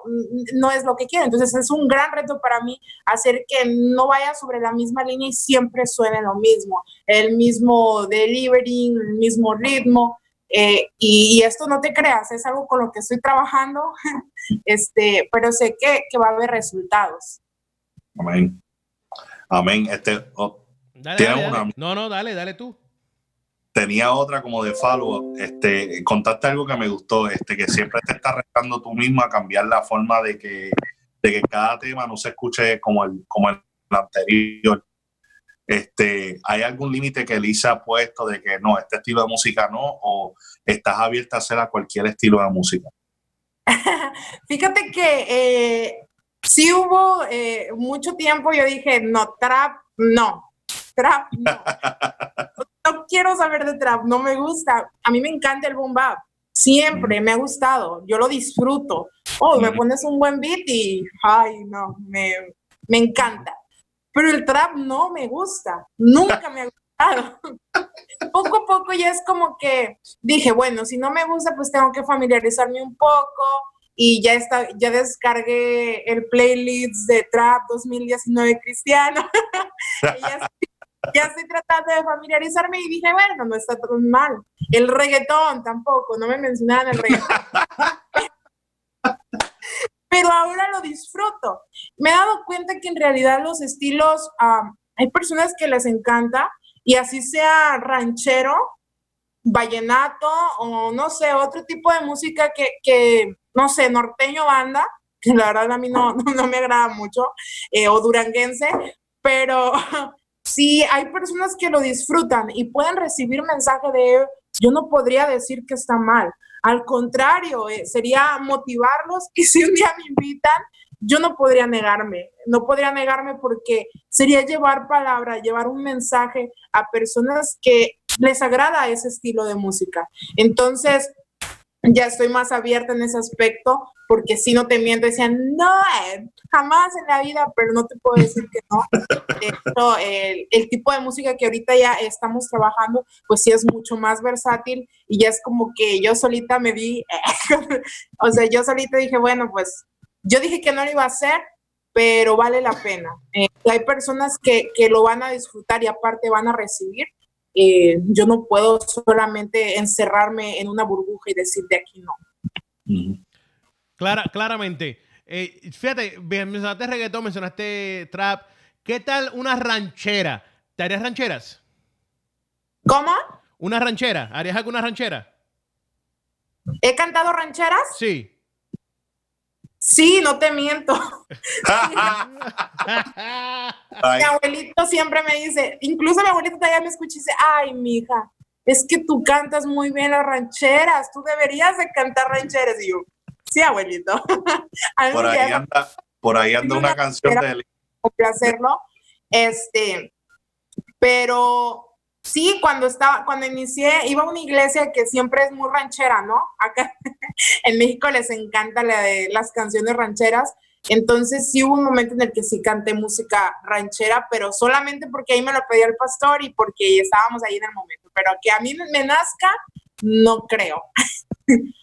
no es lo que quiero. Entonces es un gran reto para mí hacer que no vaya sobre la misma línea y siempre suene lo mismo, el mismo delivery, el mismo ritmo. Eh, y, esto no te creas, es algo con lo que estoy trabajando, [laughs] este, pero sé que, que, va a haber resultados. Amén. Amén. Este, oh, No, no, dale, dale tú tenía otra como de follow este, contaste algo que me gustó, este, que siempre te estás retando tú mismo a cambiar la forma de que, de que cada tema no se escuche como el, como el anterior. Este, ¿Hay algún límite que Lisa ha puesto de que no, este estilo de música no, o estás abierta a hacer a cualquier estilo de música? [laughs] Fíjate que eh, sí hubo eh, mucho tiempo, yo dije, no, trap, no, trap, no. [laughs] no quiero saber de trap, no me gusta. A mí me encanta el boom bap. Siempre me ha gustado, yo lo disfruto. Oh, me pones un buen beat y, ay, no, me, me encanta. Pero el trap no me gusta, nunca me ha gustado. [laughs] poco a poco ya es como que dije, bueno, si no me gusta, pues tengo que familiarizarme un poco y ya está, ya descargué el playlist de Trap 2019 Cristiano. [laughs] y ya ya estoy tratando de familiarizarme y dije, bueno, no está tan mal. El reggaetón tampoco, no me mencionaban el reggaetón. [laughs] Pero ahora lo disfruto. Me he dado cuenta que en realidad los estilos, hay personas que les encanta y así sea ranchero, vallenato o no sé, otro tipo de música que, no sé, norteño banda, que [laughs] la verdad a mí no, no, me agrada mucho, eh, o duranguense, pero [laughs] si hay personas que lo disfrutan y pueden recibir mensaje de yo no podría decir que está mal. Al contrario, eh, sería motivarlos y si un día me invitan, yo no podría negarme, no podría negarme porque sería llevar palabra, llevar un mensaje a personas que les agrada ese estilo de música. Entonces, ya estoy más abierta en ese aspecto, porque si no te miento, decían, no, eh, jamás en la vida, pero no te puedo decir que no. el, el, tipo de música que ahorita ya estamos trabajando, pues sí es mucho más versátil y ya es como que yo solita me vi, [laughs] o sea, yo solita dije, bueno, pues yo dije que no lo iba a hacer, pero vale la pena. Eh, hay personas que, que lo van a disfrutar y aparte van a recibir eh, yo no puedo solamente encerrarme en una burbuja y decir de aquí no. Clara, claramente. Eh, fíjate, mencionaste reggaetón, mencionaste trap. ¿Qué tal una ranchera? ¿Te harías rancheras? ¿Cómo? ¿Una ranchera? ¿Harías alguna ranchera? ¿He cantado rancheras? Sí. Sí, no te miento. [laughs] mi abuelito siempre me dice, incluso mi abuelito todavía me escucha y dice, ay, mija, es que tú cantas muy bien las rancheras, tú deberías de cantar rancheras. Y yo, sí, abuelito. [laughs] por, ahí anda, por ahí anda una canción de él. hacerlo. Este, pero Sí, cuando estaba, cuando inicié, iba a una iglesia que siempre es muy ranchera, ¿no? Acá [laughs] en México les encanta la de las canciones rancheras. Entonces sí hubo un momento en el que sí canté música ranchera, pero solamente porque ahí me lo pedía el pastor y porque estábamos ahí en el momento. Pero que a mí me nazca, no creo. [laughs]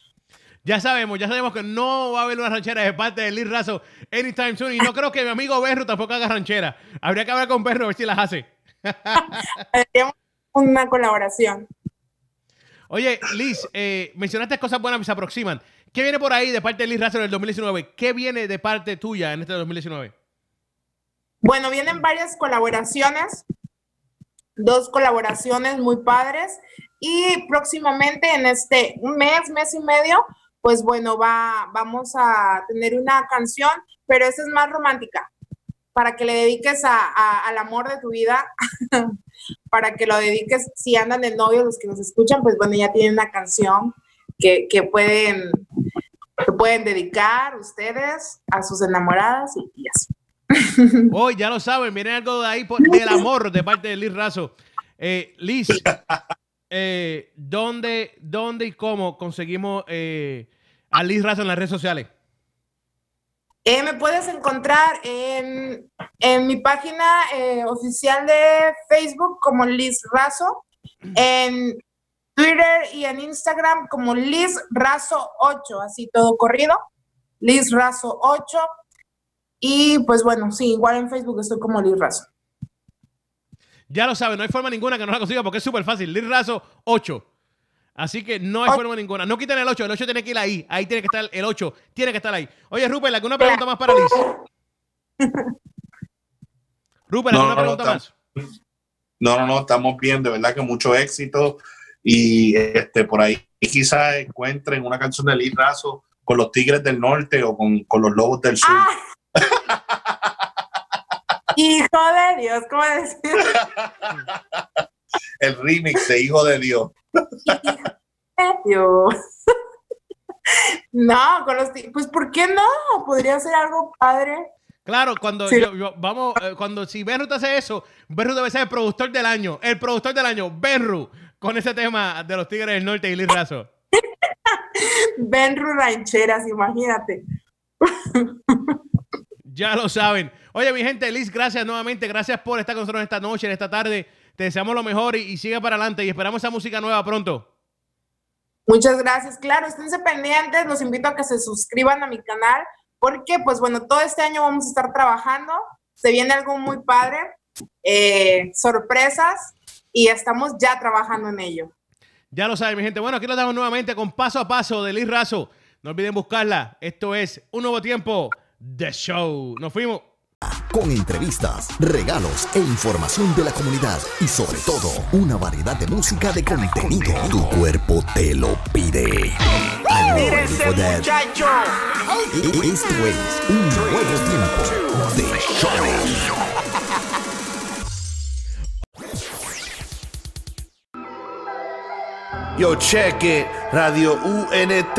Ya sabemos, ya sabemos que no va a haber una ranchera de parte de Liz Razo anytime soon. Y no creo que mi amigo Berro tampoco haga ranchera. Habría que hablar con Berro a ver si las hace [laughs] una colaboración. Oye, Liz, eh, mencionaste cosas buenas que se aproximan. ¿Qué viene por ahí de parte de Liz Racer en el 2019? ¿Qué viene de parte tuya en este 2019? Bueno, vienen varias colaboraciones, dos colaboraciones muy padres y próximamente en este mes, mes y medio, pues bueno, va, vamos a tener una canción, pero esa es más romántica, para que le dediques al amor de tu vida, [laughs] para que lo dediques, si andan de novio, los que nos escuchan, pues bueno, ya tienen una canción que, que pueden pueden dedicar ustedes a sus enamoradas y, y así. [laughs] Hoy ya lo saben, miren algo de ahí por, del amor de parte de Liz Razo. Eh, Liz, eh, ¿dónde, ¿dónde y cómo conseguimos eh, a Liz Razo en las redes sociales? Eh, me puedes encontrar en, mi página eh, oficial de Facebook como Liz Razo, en Twitter y en Instagram como Liz Razo 8, así todo corrido, Liz Razo 8. Y pues bueno, sí, igual en Facebook estoy como Liz Razo. Ya lo saben, no hay forma ninguna que no la consiga porque es súper fácil. Liz Razo 8. Así que no hay forma ninguna. No quiten el 8, el 8 tiene que ir ahí. Ahí tiene que estar el 8, tiene que estar ahí. Oye, Rupert, ¿alguna pregunta más para Liz? [laughs] Rupert, ¿alguna no, no, pregunta más? No, no, no, estamos bien, de verdad que mucho éxito. Y este por ahí quizás encuentren una canción de Liz Razo con los Tigres del Norte o con, con los Lobos del Sur. ¡Ah! [laughs] Hijo de Dios, ¿cómo decir? [laughs] El remix de Hijo de Dios. Dios. [laughs] No, con los pues ¿por qué no? Podría ser algo padre. Claro, cuando Sí. yo- yo- vamos, eh, cuando si Benru te hace eso, Benru debe ser el productor del año. El productor del año, Benru, con ese tema de los Tigres del Norte y Liz Razo. [laughs] Benru Rancheras, imagínate. [laughs] Ya lo saben. Oye, mi gente, Liz, gracias nuevamente. Gracias por estar con nosotros esta noche, en esta tarde. Te deseamos lo mejor y, y sigue para adelante. Y esperamos esa música nueva pronto. Muchas gracias. Claro, esténse pendientes. Los invito a que se suscriban a mi canal porque, pues bueno, todo este año vamos a estar trabajando. Se viene algo muy padre, eh, sorpresas y estamos ya trabajando en ello. Ya lo saben, mi gente. Bueno, aquí lo damos nuevamente con paso a paso de Liz Razo. No olviden buscarla. Esto es un nuevo tiempo de show. Nos fuimos. Con entrevistas, regalos e información de la comunidad y sobre todo una variedad de música de contenido. Tu cuerpo te lo pide. For that? Esto es un nuevo tiempo de show. Yo cheque, Radio UNT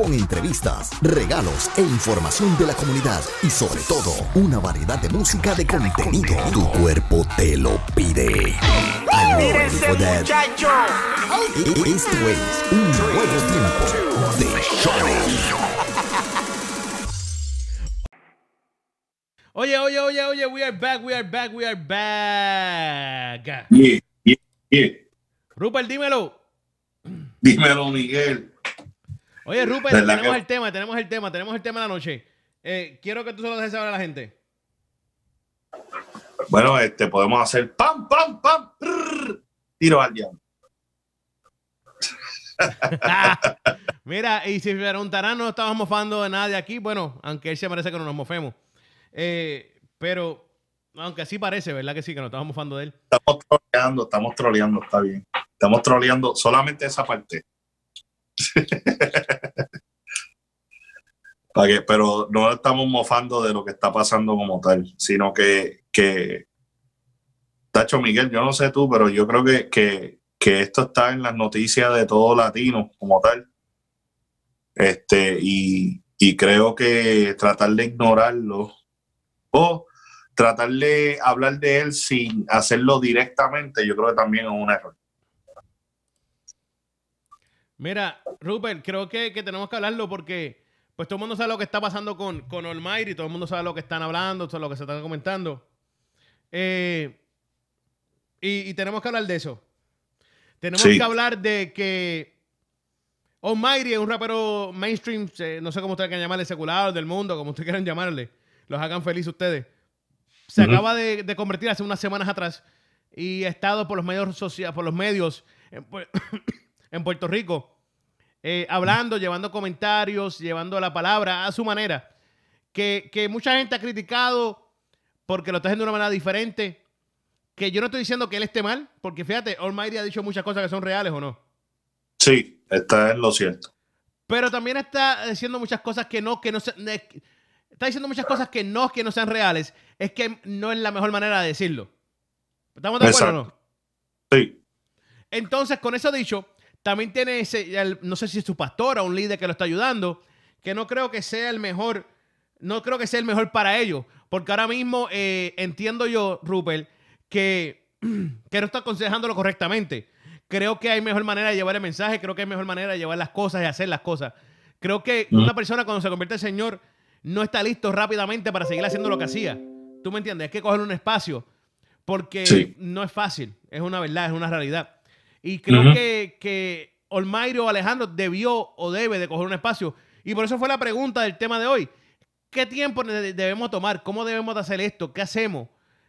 Con entrevistas, regalos e información de la comunidad y sobre todo una variedad de música de contenido. Tu cuerpo te lo pide. Ready for that? Esto es un nuevo tiempo de show. Oye, oye, oye, oye, we are back, we are back, we are back. Yeah, yeah, yeah. Rupert, dímelo. Dímelo, Miguel. Oye, Rupert, ¿Verdad tenemos que- el tema, tenemos el tema, tenemos el tema de la noche. Eh, quiero que tú se lo dejes saber a la gente. Bueno, este podemos hacer pam, pam, pam. prrr, tiro al diablo. [laughs] Mira, y si preguntarán, no estamos mofando de nadie aquí. Bueno, aunque él se parece que no nos mofemos. Eh, pero, aunque así parece, ¿verdad que sí? Que nos estamos mofando de él. Estamos troleando, estamos troleando, está bien. Estamos troleando solamente esa parte. [laughs] Pa' que- pero no estamos mofando de lo que está pasando como tal, sino que, que Tacho Miguel, yo no sé tú, pero yo creo que, que, que esto está en las noticias de todo latino como tal. Este, y, y creo que tratar de ignorarlo o tratar de hablar de él sin hacerlo directamente, yo creo que también es un error. Mira, Rupert, creo que, que tenemos que hablarlo porque pues todo el mundo sabe lo que está pasando con, con Almighty, todo el mundo sabe lo que están hablando, todo lo que se están comentando. Eh, y, y tenemos que hablar de eso. Tenemos Sí. que hablar de que Almighty es un rapero mainstream, eh, no sé cómo ustedes quieran llamarle, secular, del mundo, como ustedes quieran llamarle. Los hagan felices ustedes. Se acaba de, de convertir hace unas semanas atrás y ha estado por los medios sociales, por los medios en, Pu- en Puerto Rico, eh, hablando, llevando comentarios, llevando la palabra a su manera, que, que mucha gente ha criticado porque lo está haciendo de una manera diferente, que yo no estoy diciendo que él esté mal, porque fíjate, Almighty ha dicho muchas cosas que son reales o no, Sí, está en lo cierto. pero también está diciendo muchas cosas que no, que no se- está diciendo muchas cosas que no, que no sean reales, es que no es la mejor manera de decirlo. ¿Estamos de acuerdo o no? Sí, Entonces, con eso dicho, también tiene ese, el- no sé si es su pastor o un líder que lo está ayudando, que no creo que sea el mejor, no creo que sea el mejor para ellos, porque ahora mismo eh, entiendo yo, Rupert, que, [clears throat] que no está aconsejándolo correctamente. Creo que hay mejor manera de llevar el mensaje, creo que hay mejor manera de llevar las cosas y hacer las cosas. Creo que Mm. una persona cuando se convierte en Señor no está listo rápidamente para seguir haciendo lo que hacía. ¿Tú me entiendes? Hay que coger un espacio porque Sí. no es fácil, es una verdad, es una realidad. Y creo que, que Olmairo o Alejandro debió o debe de coger un espacio. Y por eso fue la pregunta del tema de hoy. ¿Qué tiempo de- debemos tomar? ¿Cómo debemos de hacer esto? ¿Qué hacemos?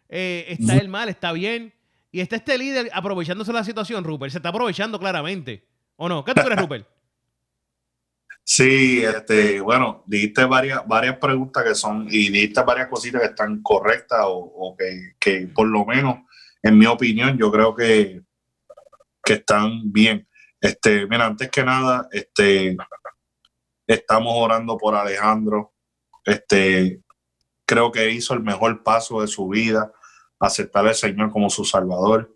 Eh, ¿Está él mal? ¿Está bien? Y está este líder aprovechándose la situación, Rupert. Se está aprovechando claramente. ¿O no? ¿Qué tú crees, Rupert? sí, este, bueno, dijiste varias, varias preguntas que son, y dijiste varias cositas que están correctas o, o que, que por lo menos, en mi opinión, yo creo que, que están bien. Este, mira, antes que nada, este, estamos orando por Alejandro. Este, creo que hizo el mejor paso de su vida, aceptar al Señor como su Salvador.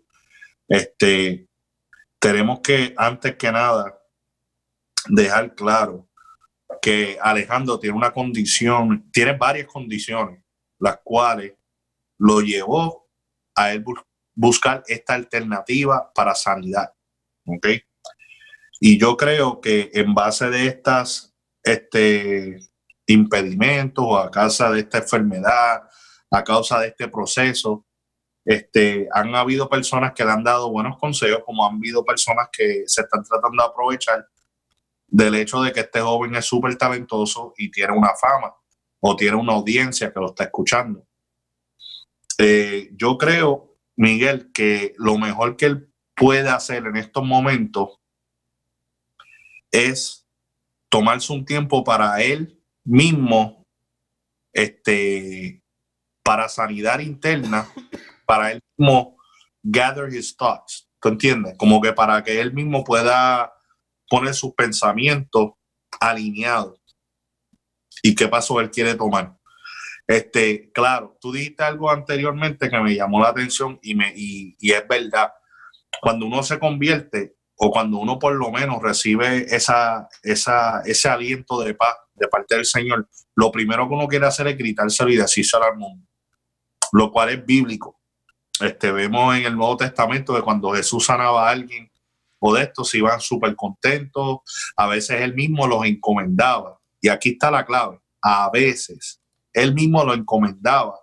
Este, tenemos que, antes que nada, dejar claro que Alejandro tiene una condición, tiene varias condiciones, las cuales lo llevó a él buscar esta alternativa para sanidad. ¿Ok? Y yo creo que en base de estas este, impedimentos a causa de esta enfermedad, a causa de este proceso, este, han habido personas que le han dado buenos consejos, como han habido personas que se están tratando de aprovechar del hecho de que este joven es súper talentoso y tiene una fama o tiene una audiencia que lo está escuchando. Eh, yo creo, Miguel, que lo mejor que él puede hacer en estos momentos es tomarse un tiempo para él mismo, este, para sanidad interna, para él mismo gather his thoughts, ¿tú entiendes? Como que para que él mismo pueda poner sus pensamientos alineados y qué paso él quiere tomar. Este, claro, tú dijiste algo anteriormente que me llamó la atención y, me, y, y es verdad. Cuando uno se convierte o cuando uno por lo menos recibe esa, esa, ese aliento de paz de parte del Señor, lo primero que uno quiere hacer es gritárselo y decírselo al mundo, lo cual es bíblico. Este, vemos en el Nuevo Testamento que cuando Jesús sanaba a alguien o de estos iban súper contentos, a veces él mismo los encomendaba. Y aquí está la clave, a veces él mismo lo encomendaba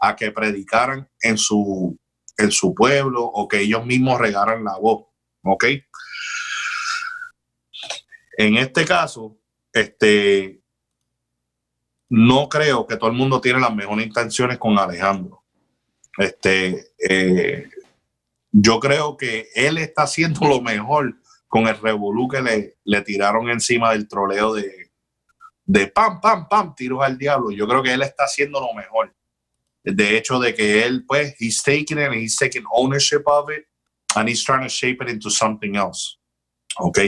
a que predicaran en su, en su pueblo o que ellos mismos regaran la voz. ¿Ok? En este caso, este, no creo que todo el mundo tiene las mejores intenciones con Alejandro. Este, eh, yo creo que él está haciendo lo mejor con el revolú que le, le tiraron encima del troleo de, de pam, pam, pam, tiros al diablo. Yo creo que él está haciendo lo mejor. De hecho, de que él, pues, he's taking it and he's taking ownership of it and he's trying to shape it into something else. ¿Ok?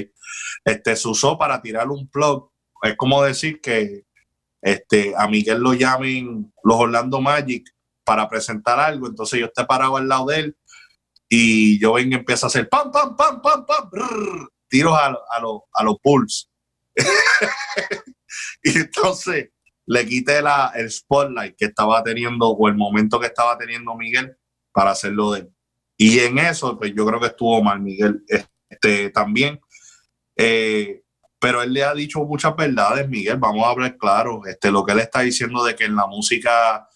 Este, se usó para tirar un plug. Es como decir que este, a Miguel lo llamen los Orlando Magic para presentar algo. Entonces yo esté parado al lado de él y yo vengo y empiezo a hacer pam, pam, pam, pam, pam, brrr, tiros a, a, los- a los Bulls. [laughs] [laughs] y entonces le quite la, el spotlight que estaba teniendo o el momento que estaba teniendo Miguel para hacerlo de él. Y en eso, pues yo creo que estuvo mal Miguel este, también. Eh, pero él le ha dicho muchas verdades, Miguel, vamos a hablar claro. Este, lo que él está diciendo de que en la música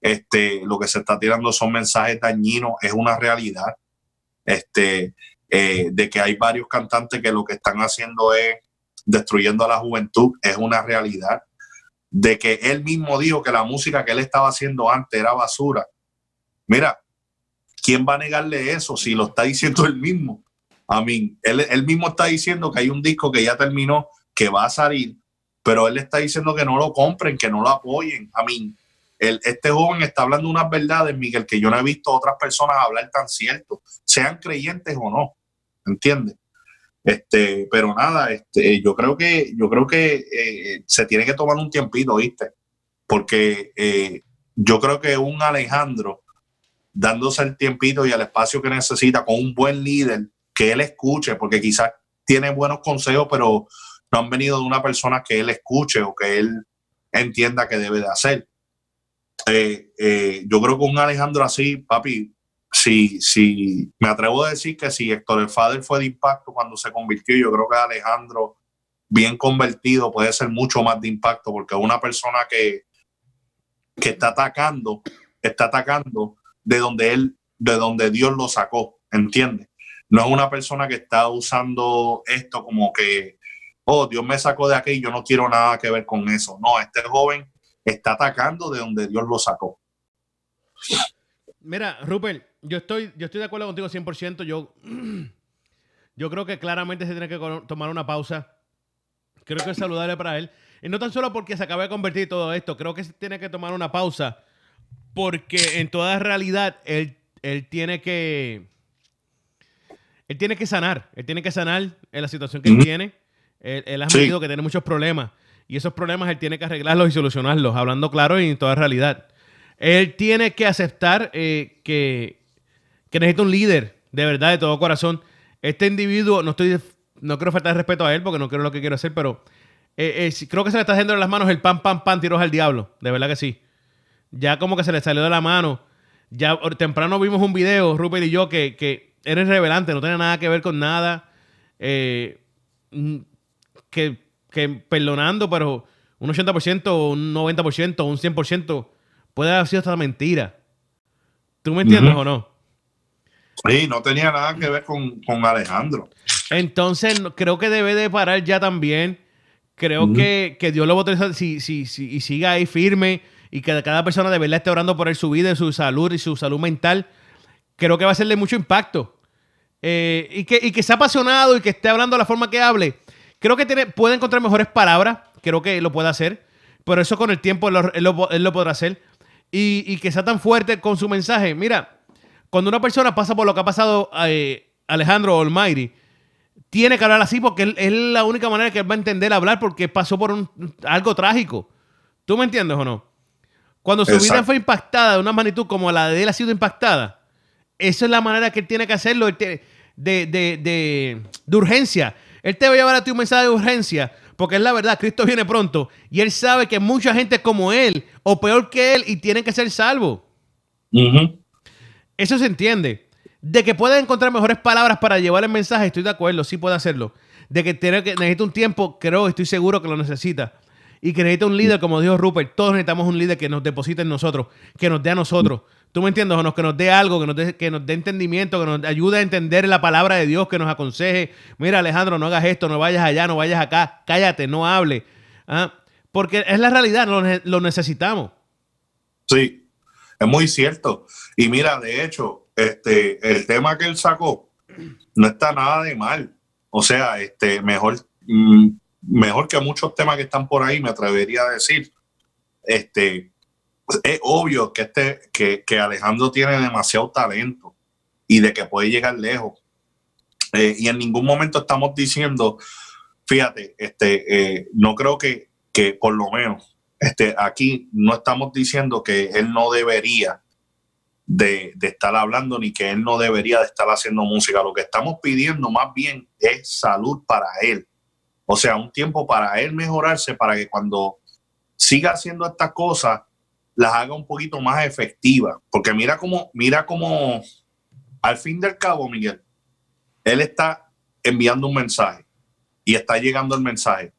este, lo que se está tirando son mensajes dañinos, es una realidad. Este, eh, de que hay varios cantantes que lo que están haciendo es destruyendo a la juventud, es una realidad. De que él mismo dijo que la música que él estaba haciendo antes era basura. Mira, ¿quién va a negarle eso si lo está diciendo él mismo? A mí, él, mismo está diciendo que hay un disco que ya terminó, que va a salir, pero él está diciendo que no lo compren, que no lo apoyen. A mí, este joven está hablando unas verdades, Miguel, que yo no he visto otras personas hablar tan cierto, sean creyentes o no, ¿entiendes? Este, pero nada, este, yo creo que, yo creo que eh, se tiene que tomar un tiempito, ¿viste? Porque eh, yo creo que un Alejandro, dándose el tiempito y el espacio que necesita con un buen líder, que él escuche, porque quizás tiene buenos consejos, pero no han venido de una persona que él escuche o que él entienda que debe de hacer. Eh, yo creo que un Alejandro así, papi, si, si me atrevo a decir que si Héctor el Fader fue de impacto cuando se convirtió, yo creo que Alejandro, bien convertido, puede ser mucho más de impacto, porque una persona que, que está atacando, está atacando de donde él, de donde Dios lo sacó, ¿entiendes? No es una persona que está usando esto como que, oh, Dios me sacó de aquí y yo no quiero nada que ver con eso. No, este joven está atacando de donde Dios lo sacó. Mira, Rupert, yo estoy, yo estoy de acuerdo contigo 100%. Yo, [clears throat] yo creo que claramente se tiene que tomar una pausa. Creo que es saludable para él. Y no tan solo porque se acaba de convertir todo esto, creo que se tiene que tomar una pausa porque en toda realidad él, él tiene que él tiene que sanar, él tiene que sanar en la situación que él tiene. Él, ha que tiene muchos problemas y esos problemas él tiene que arreglarlos y solucionarlos, hablando claro y en toda realidad. Él tiene que aceptar eh, que, que, necesita un líder, de verdad, de todo corazón. Este individuo, no estoy, no quiero faltar respeto a él porque no quiero lo que quiero hacer, pero eh, eh, creo que se le está haciendo en las manos el pan, pan, pan, tiros al diablo, de verdad que sí. Ya como que se le salió de la mano. Ya temprano vimos un video, Rupert y yo, que, que eres revelante, no tiene nada que ver con nada. que, que perdonando, pero un 80%, un 90%, un 100% puede haber sido esta mentira. ¿Tú me entiendes o no? Sí, no tenía nada que ver con, Alejandro. Entonces, creo que debe de parar ya también. Creo que, Dios lo va si, si, si, y siga ahí firme y que cada persona de verdad esté orando por él, su vida y su salud y su salud mental. Creo que va a serle mucho impacto. Eh, y, que, y que sea apasionado y que esté hablando de la forma que hable Creo que tiene, puede encontrar mejores palabras, creo que lo puede hacer, pero eso con el tiempo él lo, podrá hacer. Y, que sea tan fuerte con su mensaje. Mira, cuando una persona pasa por lo que ha pasado eh, Alejandro Almighty, tiene que hablar así porque es la única manera que él va a entender hablar porque pasó por un, algo trágico. ¿Tú me entiendes o no? Cuando su vida fue impactada de una magnitud como la de él ha sido impactada, esa es la manera que él tiene que hacerlo de, de, de, de urgencia. Él te va a llevar a ti un mensaje de urgencia, porque es la verdad, Cristo viene pronto y él sabe que mucha gente como él o peor que él y tienen que ser salvos. Eso se entiende. De que puede encontrar mejores palabras para llevar el mensaje, estoy de acuerdo, sí puede hacerlo. De que, tiene que necesita un tiempo, creo, estoy seguro que lo necesita. Y que necesita un líder, como dijo Rupert, todos necesitamos un líder que nos deposite en nosotros, que nos dé a nosotros. ¿Tú me entiendes? O nos, que nos dé algo, que nos dé, que nos dé entendimiento, que nos ayude a entender la palabra de Dios, que nos aconseje. Mira, Alejandro, no hagas esto, no vayas allá, no vayas acá, cállate, no hable. ¿Ah? Porque es la realidad, lo, necesitamos. Sí, es muy cierto. Y mira, de hecho, este, el tema que él sacó no está nada de mal. O sea, este, mejor, mm, mejor que muchos temas que están por ahí, me atrevería a decir. Este, es obvio que, este, que, Alejandro tiene demasiado talento y de que puede llegar lejos. Eh, y en ningún momento estamos diciendo, fíjate, este, eh, no creo que, que por lo menos este, aquí no estamos diciendo que él no debería de, de, estar hablando ni que él no debería de estar haciendo música. Lo que estamos pidiendo más bien es salud para él. O sea, un tiempo para él mejorarse para que cuando siga haciendo estas cosas, las haga un poquito más efectivas. Porque mira cómo, mira cómo, al fin del cabo, Miguel, él está enviando un mensaje y está llegando el mensaje.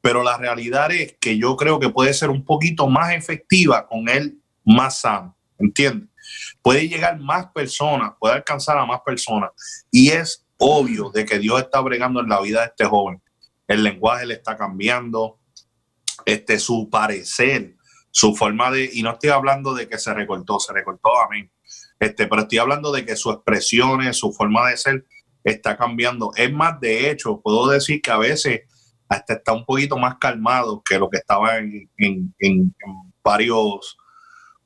Pero la realidad es que yo creo que puede ser un poquito más efectiva con él más sano, ¿entiendes? Puede llegar más personas, puede alcanzar a más personas. Y es obvio de que Dios está bregando en la vida de este joven. El lenguaje le está cambiando, este, su parecer, su forma de, y no estoy hablando de que se recortó, se recortó a mí, este, pero estoy hablando de que sus expresiones, su forma de ser está cambiando. Es más, de hecho, puedo decir que a veces hasta está un poquito más calmado que lo que estaba en, en, en varios,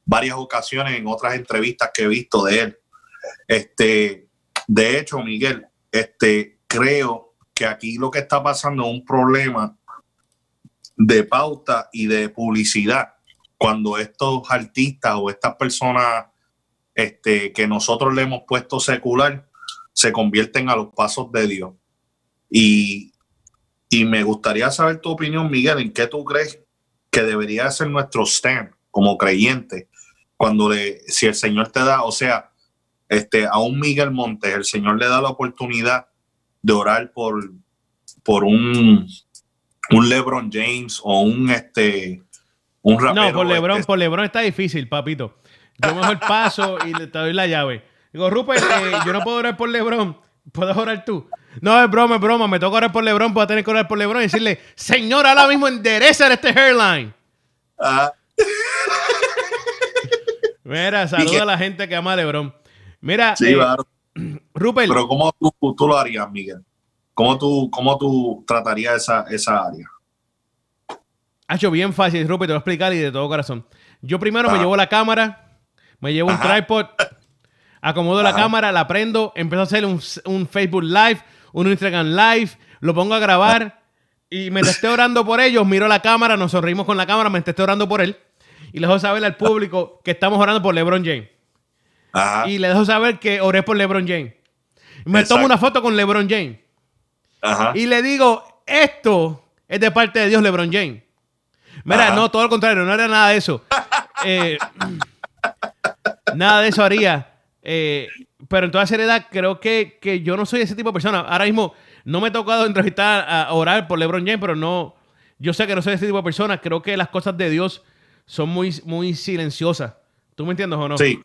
varias ocasiones en otras entrevistas que he visto de él. Este, de hecho, Miguel, este, creo que aquí lo que está pasando es un problema de pauta y de publicidad cuando estos artistas o estas personas este, que nosotros le hemos puesto secular se convierten a los pasos de Dios. Y, y me gustaría saber tu opinión, Miguel, en qué tú crees que debería ser nuestro stand como creyente cuando le, si el Señor te da, o sea, este, a un Miguel Montes, el Señor le da la oportunidad de orar por, por un, un LeBron James o un este un rapero. No, por LeBron, este, por LeBron está difícil, papito. Yo mejor paso y le te doy la llave. Digo, Rupert, eh, yo no puedo orar por LeBron. ¿Puedes orar tú? No, es broma, es broma. Me toca orar por LeBron. Puedo tener que orar por LeBron y decirle, Señor, ahora mismo endereza este hairline. ah, [laughs] Mira, saluda a la gente que ama a LeBron. Mira, sí, eh, claro. [clears throat] Rupert, Pero ¿cómo tú, tú lo harías, Miguel? ¿Cómo tú, cómo tú tratarías esa, esa área? ha hecho bien fácil, Rupert, te lo voy a explicar y de todo corazón. Yo primero me llevo la cámara, me llevo un tripod, [laughs] acomodo la cámara, la prendo, empiezo a hacer un, un Facebook Live, un Instagram Live, lo pongo a grabar y me esté orando por ellos, miro la cámara, nos sonreímos con la cámara, me esté orando por él y les dejo saber al público que estamos orando por LeBron James. Ajá, Y les dejo saber que oré por LeBron James. Me Exacto. tomo una foto con LeBron James. ajá. Y le digo, esto es de parte de Dios, LeBron James. Mira, Ajá. no, todo lo contrario, no era nada de eso. Eh, nada de eso haría. Eh, pero en toda seriedad, creo que, que yo no soy ese tipo de persona. Ahora mismo no me he tocado entrevistar a orar por LeBron James, pero no. Yo sé que no soy ese tipo de persona. Creo que las cosas de Dios son muy, muy silenciosas. ¿Tú me entiendes o no? Sí,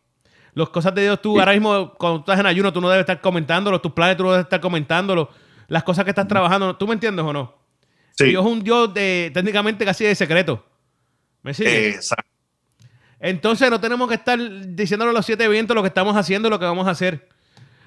Las cosas de Dios, tú Sí. ahora mismo, cuando estás en ayuno, tú no debes estar comentándolo. Tus planes, tú no debes estar comentándolo. Las cosas que estás trabajando, ¿tú me entiendes o no? sí. Dios es un Dios de, técnicamente casi de secreto. ¿Me sigues? Exacto. Entonces no tenemos que estar diciéndole a los siete vientos lo que estamos haciendo, lo que vamos a hacer.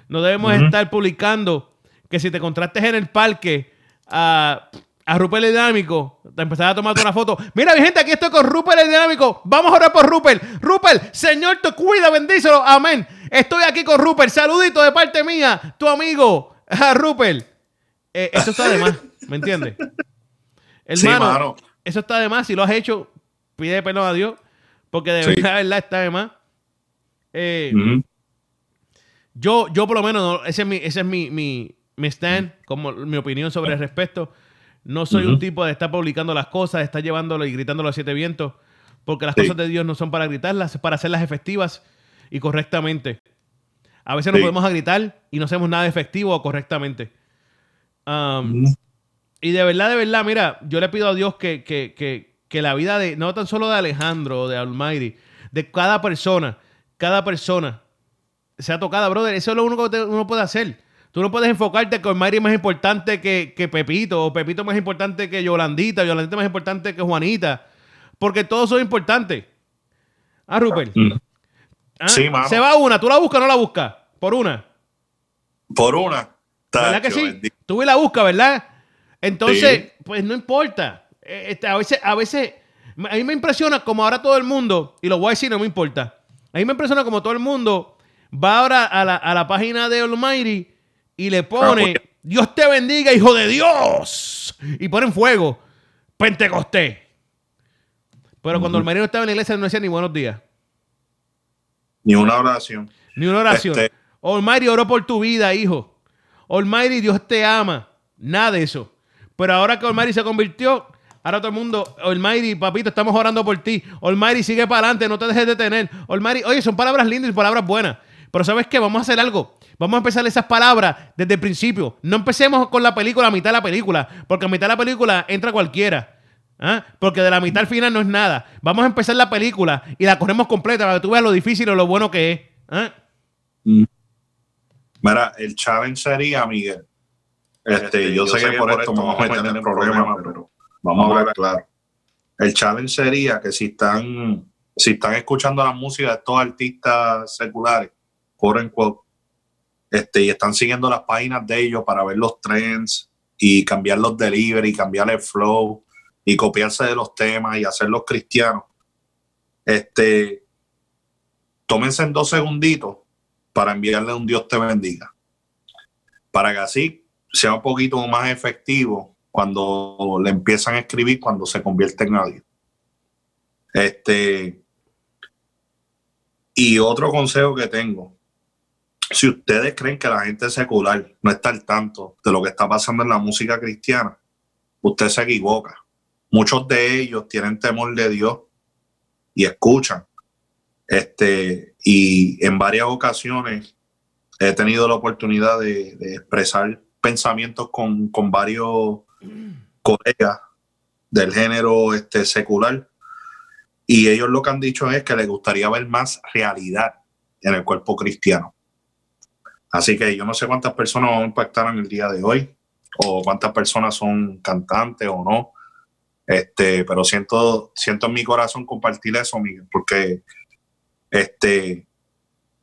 No debemos estar publicando que si te contrastes en el parque a, a Rupert el Dinámico, te empezás a tomar una foto. Mira, mi gente, aquí estoy con Rupert el Dinámico. Vamos a orar por Rupert. Rupert, Señor, te cuida, bendícelo. Amén. Estoy aquí con Rupert. Saludito de parte mía, tu amigo, a Rupert. Eh, eso está de más, ¿me entiendes? Sí, Hermano, mano. eso está de más. Si lo has hecho, pide perdón a Dios. Porque de Sí. verdad, verdad, está de más. Eh, yo, yo por lo menos, no, ese es mi, ese es mi, mi, mi stand, como mi opinión sobre el respecto. No soy un tipo de estar publicando las cosas, de estar llevándolo y gritándolo a siete vientos, porque las Sí. cosas de Dios no son para gritarlas, es para hacerlas efectivas y correctamente. A veces nos Sí. podemos a gritar y no hacemos nada efectivo o correctamente. Um, y de verdad, de verdad, mira, yo le pido a Dios que, que, que, que la vida de, no tan solo de Alejandro o de Almighty, de cada persona, cada persona sea tocada, brother. Eso es lo único que te- uno puede hacer. Tú no puedes enfocarte que Almighty es más importante que, que Pepito, o Pepito es más importante que Yolandita, Yolandita es más importante que Juanita, porque todos son importantes. Ah, Rupert. Mm. Ah, Sí. Se va una, ¿tú la buscas o no la buscas? Por una. Por una. ¿Verdad que sí? bendito. Tú la buscas, ¿verdad? Entonces, Sí. pues no importa. Eh, este, a veces, a veces, a mí me impresiona como ahora todo el mundo, y lo voy a decir, no me importa. A mí me impresiona como todo el mundo va ahora a la, a la página de Almighty y le pone. Dios te bendiga, hijo de Dios. Y ponen fuego, Pentecostés. Pero cuando el marido estaba en la iglesia no decía ni buenos días, Ni una oración. ni una oración. Este- Almighty oró por tu vida, hijo. Almighty, Dios te ama. Nada de eso. Pero ahora que Almighty se convirtió, Ahora todo el mundo, Olmairi, papito, estamos orando por ti. Olmairi, sigue para adelante, no te dejes detener. Olmairi, oye, son palabras lindas y palabras buenas. Pero ¿sabes qué? Vamos a hacer algo. Vamos a empezar esas palabras desde el principio. No empecemos con la película a mitad de la película, porque a mitad de la película entra cualquiera. ¿ah? Porque de la mitad al final no es nada. Vamos a empezar la película y la corremos completa para que tú veas lo difícil o lo bueno que es. ¿ah? Mira, el challenge sería, Miguel. Este, yo, sé que por esto vamos a meter en problemas, pero vamos a hablar claro. El challenge sería que si están, si están escuchando la música de estos artistas seculares, quote unquote, este, y están siguiendo las páginas de ellos para ver los trends y cambiar los delivery, cambiar el flow y copiarse de los temas y hacerlos cristianos. Este, tómense en dos segunditos para enviarle un Dios te bendiga. Para que así sea un poquito más efectivo cuando le empiezan a escribir, cuando se convierte en Dios. Este, y otro consejo que tengo, si ustedes creen que la gente secular no está al tanto de lo que está pasando en la música cristiana, usted se equivoca. Muchos de ellos tienen temor de Dios y escuchan. Este, y en varias ocasiones he tenido la oportunidad de, expresar pensamientos con, varios colegas del género este, secular y ellos lo que han dicho es que les gustaría ver más realidad en el cuerpo cristiano. Así que yo no sé cuántas personas van a impactar en el día de hoy o cuántas personas son cantantes o no. Este, pero siento, siento en mi corazón compartir eso, Miguel, porque este,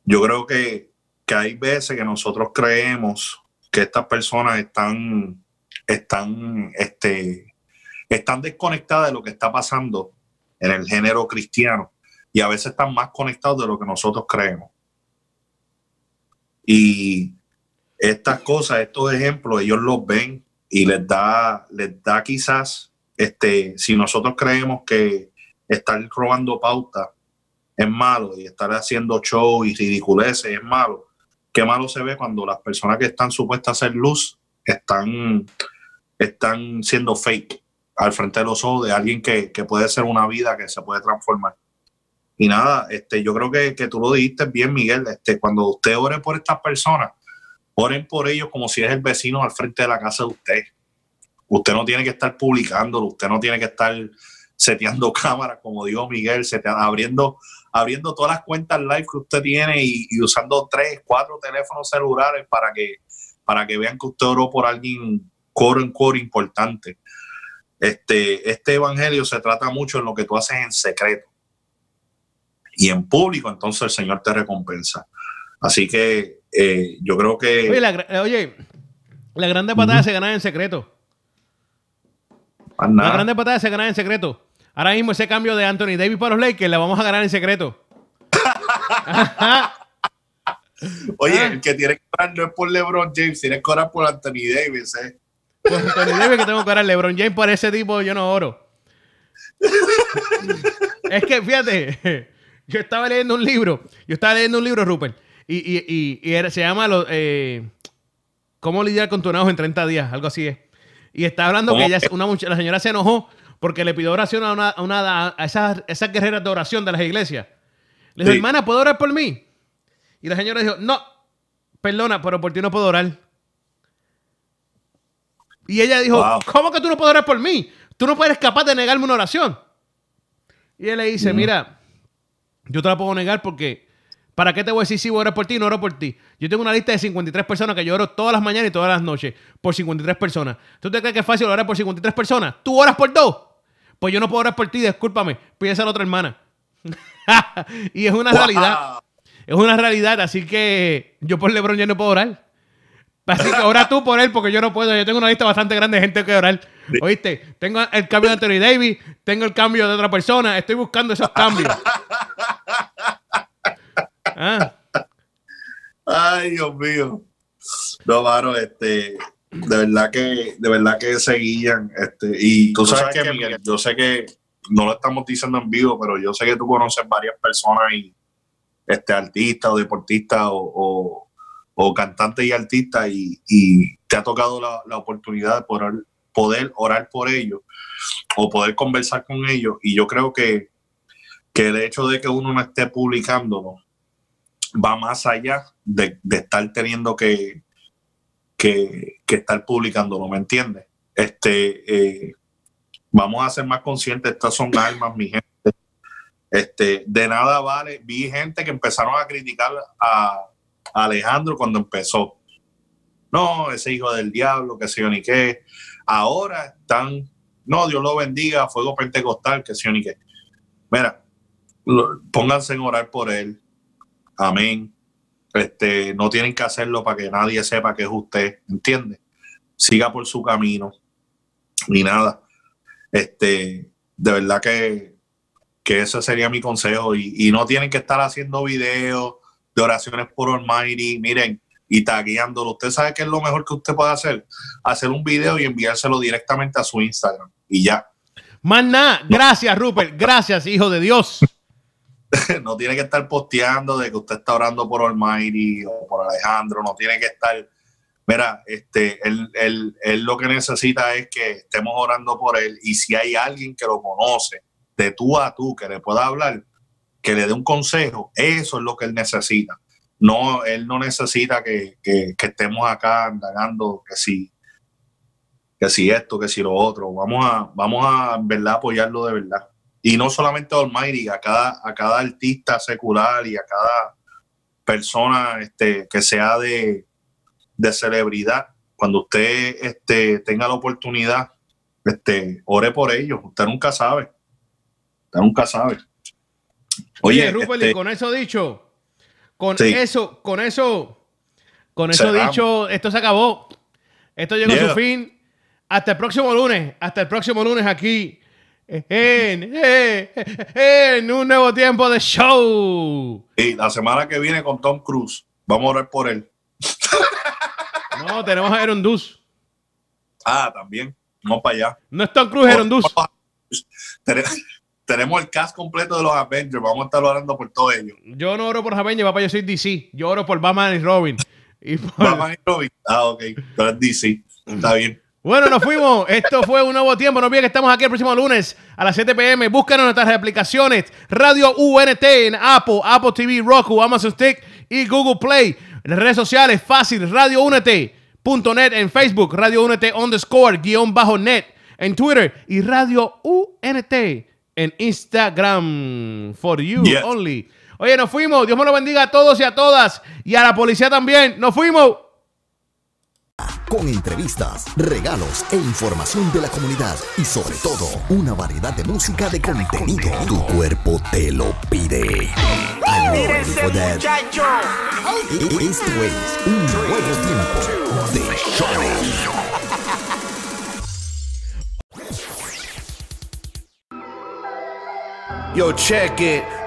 yo creo que, que hay veces que nosotros creemos que estas personas están, están, este, están desconectadas de lo que está pasando en el género cristiano y a veces están más conectados de lo que nosotros creemos. Y estas cosas, estos ejemplos, ellos los ven y les da, les da quizás, este, si nosotros creemos que estar robando pauta es malo y estar haciendo show y ridiculeces es malo, qué malo se ve cuando las personas que están supuestas a ser luz están, están siendo fake al frente de los ojos de alguien que, que puede ser una vida que se puede transformar. Y nada, este, yo creo que, que tú lo dijiste bien, Miguel. Este, cuando usted ore por estas personas, oren por ellos como si es el vecino al frente de la casa de usted. Usted no tiene que estar publicándolo, usted no tiene que estar seteando [laughs] cámaras, como dijo Miguel, abriendo, abriendo todas las cuentas live que usted tiene y, usando tres, cuatro teléfonos celulares para que, para que vean que usted oró por alguien coro en coro importante. Este, este evangelio se trata mucho en lo que tú haces en secreto y en público, entonces el Señor te recompensa. Así que eh, yo creo que... Oye, la, oye, la grande patada se gana en secreto. La grande patada se gana en secreto. Ahora mismo ese cambio de Anthony Davis para los Lakers la vamos a ganar en secreto. [laughs] Oye, ah. el que tiene que orar no es por LeBron James, tiene que orar por Anthony Davis, ¿eh? Por Anthony Davis que tengo que orar. LeBron James por ese tipo yo no oro. es que fíjate, yo estaba leyendo un libro, yo estaba leyendo un libro, Rupert, y, se llama eh, ¿Cómo lidiar con tu enojo en 30 días? Algo así es. Y está hablando que ella, una, la señora se enojó porque le pidió oración a, una, a, a esas, esas, guerreras de oración de las iglesias. Le dijo, hermana, ¿puedo orar por mí? Y la señora dijo, no, perdona, pero por ti no puedo orar. Y ella dijo, ¿cómo que tú no puedes orar por mí? Tú no puedes capaz de negarme una oración. Y él le dice, mira, yo te la puedo negar porque ¿para qué te voy a decir si voy a orar por ti y no oro por ti? Yo tengo una lista de 53 personas que yo oro todas las mañanas y todas las noches por 53 personas. ¿Tú te crees que es fácil orar por 53 personas? ¿Tú oras por dos? Pues yo no puedo orar por ti, discúlpame. Pídese a la otra hermana. [laughs] y es una realidad. Es una realidad, así que yo por LeBron ya no puedo orar. Así que ora tú por él porque yo no puedo. Yo tengo una lista bastante grande de gente que orar. ¿Oíste? Tengo el cambio de Anthony Davis, tengo el cambio de otra persona. Estoy buscando esos cambios. [laughs] Ah. Ay, Dios mío. No, mano, este, de verdad que, de verdad que seguían, este, y tú, sabes, que, Miguel, yo sé que no lo estamos diciendo en vivo, pero yo sé que tú conoces varias personas y este artistas o deportistas o, o, cantantes y artistas y, te ha tocado la, oportunidad de poder orar por ellos o poder conversar con ellos. Y yo creo que, que el hecho de que uno no esté publicándolo va más allá de, estar teniendo que, que, que estar publicándolo, ¿me entiendes? Este, eh, vamos a ser más conscientes, estas son armas, mi gente. Este, de nada vale. Vi gente que empezaron a criticar a, Alejandro cuando empezó. No, ese hijo del diablo, que sé yo ni qué. Ahora están, no, Dios lo bendiga, fuego pentecostal, que sé yo ni qué. Mira, lo- pónganse en orar por él. Amén. Este, no tienen que hacerlo para que nadie sepa que es usted, ¿entiende? Siga por su camino. Ni nada. Este, de verdad que, que ese sería mi consejo. Y, y no tienen que estar haciendo videos de oraciones por Almighty, miren, y tagueándolo. Usted sabe que es lo mejor que usted puede hacer, hacer un video y enviárselo directamente a su Instagram. Y ya. Más nada. Gracias, Rupert. Gracias, hijo de Dios. [laughs] no tiene que estar posteando de que usted está orando por Almighty o por Alejandro, no tiene que estar. Mira, este, él, él- él lo que necesita es que estemos orando por él y si hay alguien que lo conoce de tú a tú, que le pueda hablar, que le dé un consejo, eso es lo que él necesita. No, él no necesita que, que- estemos acá indagando que si, que si esto, que si lo otro. Vamos a, vamos a verdad apoyarlo de verdad y no solamente a Almighty, a cada, a cada artista secular y a cada persona este, que sea de, de celebridad, cuando usted este, tenga la oportunidad, este, ore por ellos. Usted nunca sabe. Usted nunca sabe. Oye, Oye, Rupert, este, con eso dicho, con Sí. eso, con eso, con eso Cerramos. dicho, esto se acabó. Esto llegó a su fin. Hasta el próximo lunes. Hasta el próximo lunes aquí en, en, en un nuevo tiempo de show. y la semana que viene con Tom Cruise, vamos a orar por él. No, tenemos a Aaron Dus. Ah, también. Vamos para allá. No es Tom Cruise, Aaron Dus. Tene- Tenemos el cast completo de los Avengers. Vamos a estar orando por todos ellos. Yo no oro por Javeña, papá, yo soy DC. Yo oro por Batman y Robin. Y por- Batman y Robin. Ah, ok. Pero es DC. Está bien. Bueno, nos fuimos. Esto fue un nuevo tiempo. No olviden que estamos aquí el próximo lunes a las 7 pm. Búscanos en nuestras aplicaciones. Radio UNT en Apple, Apple TV, Roku, Amazon Stick y Google Play. En las redes sociales, fácil. Radio UNT.net en Facebook. Radio UNT underscore guion bajo net en Twitter. Y Radio UNT en Instagram. For you Yes. only. Oye, nos fuimos. Dios me lo bendiga a todos y a todas. Y a la policía también. Nos fuimos. Con entrevistas, regalos e información de la comunidad y sobre todo una variedad de música de contenido. Tu cuerpo te lo pide. That? E- Esto es un nuevo tiempo de show. Yo cheque,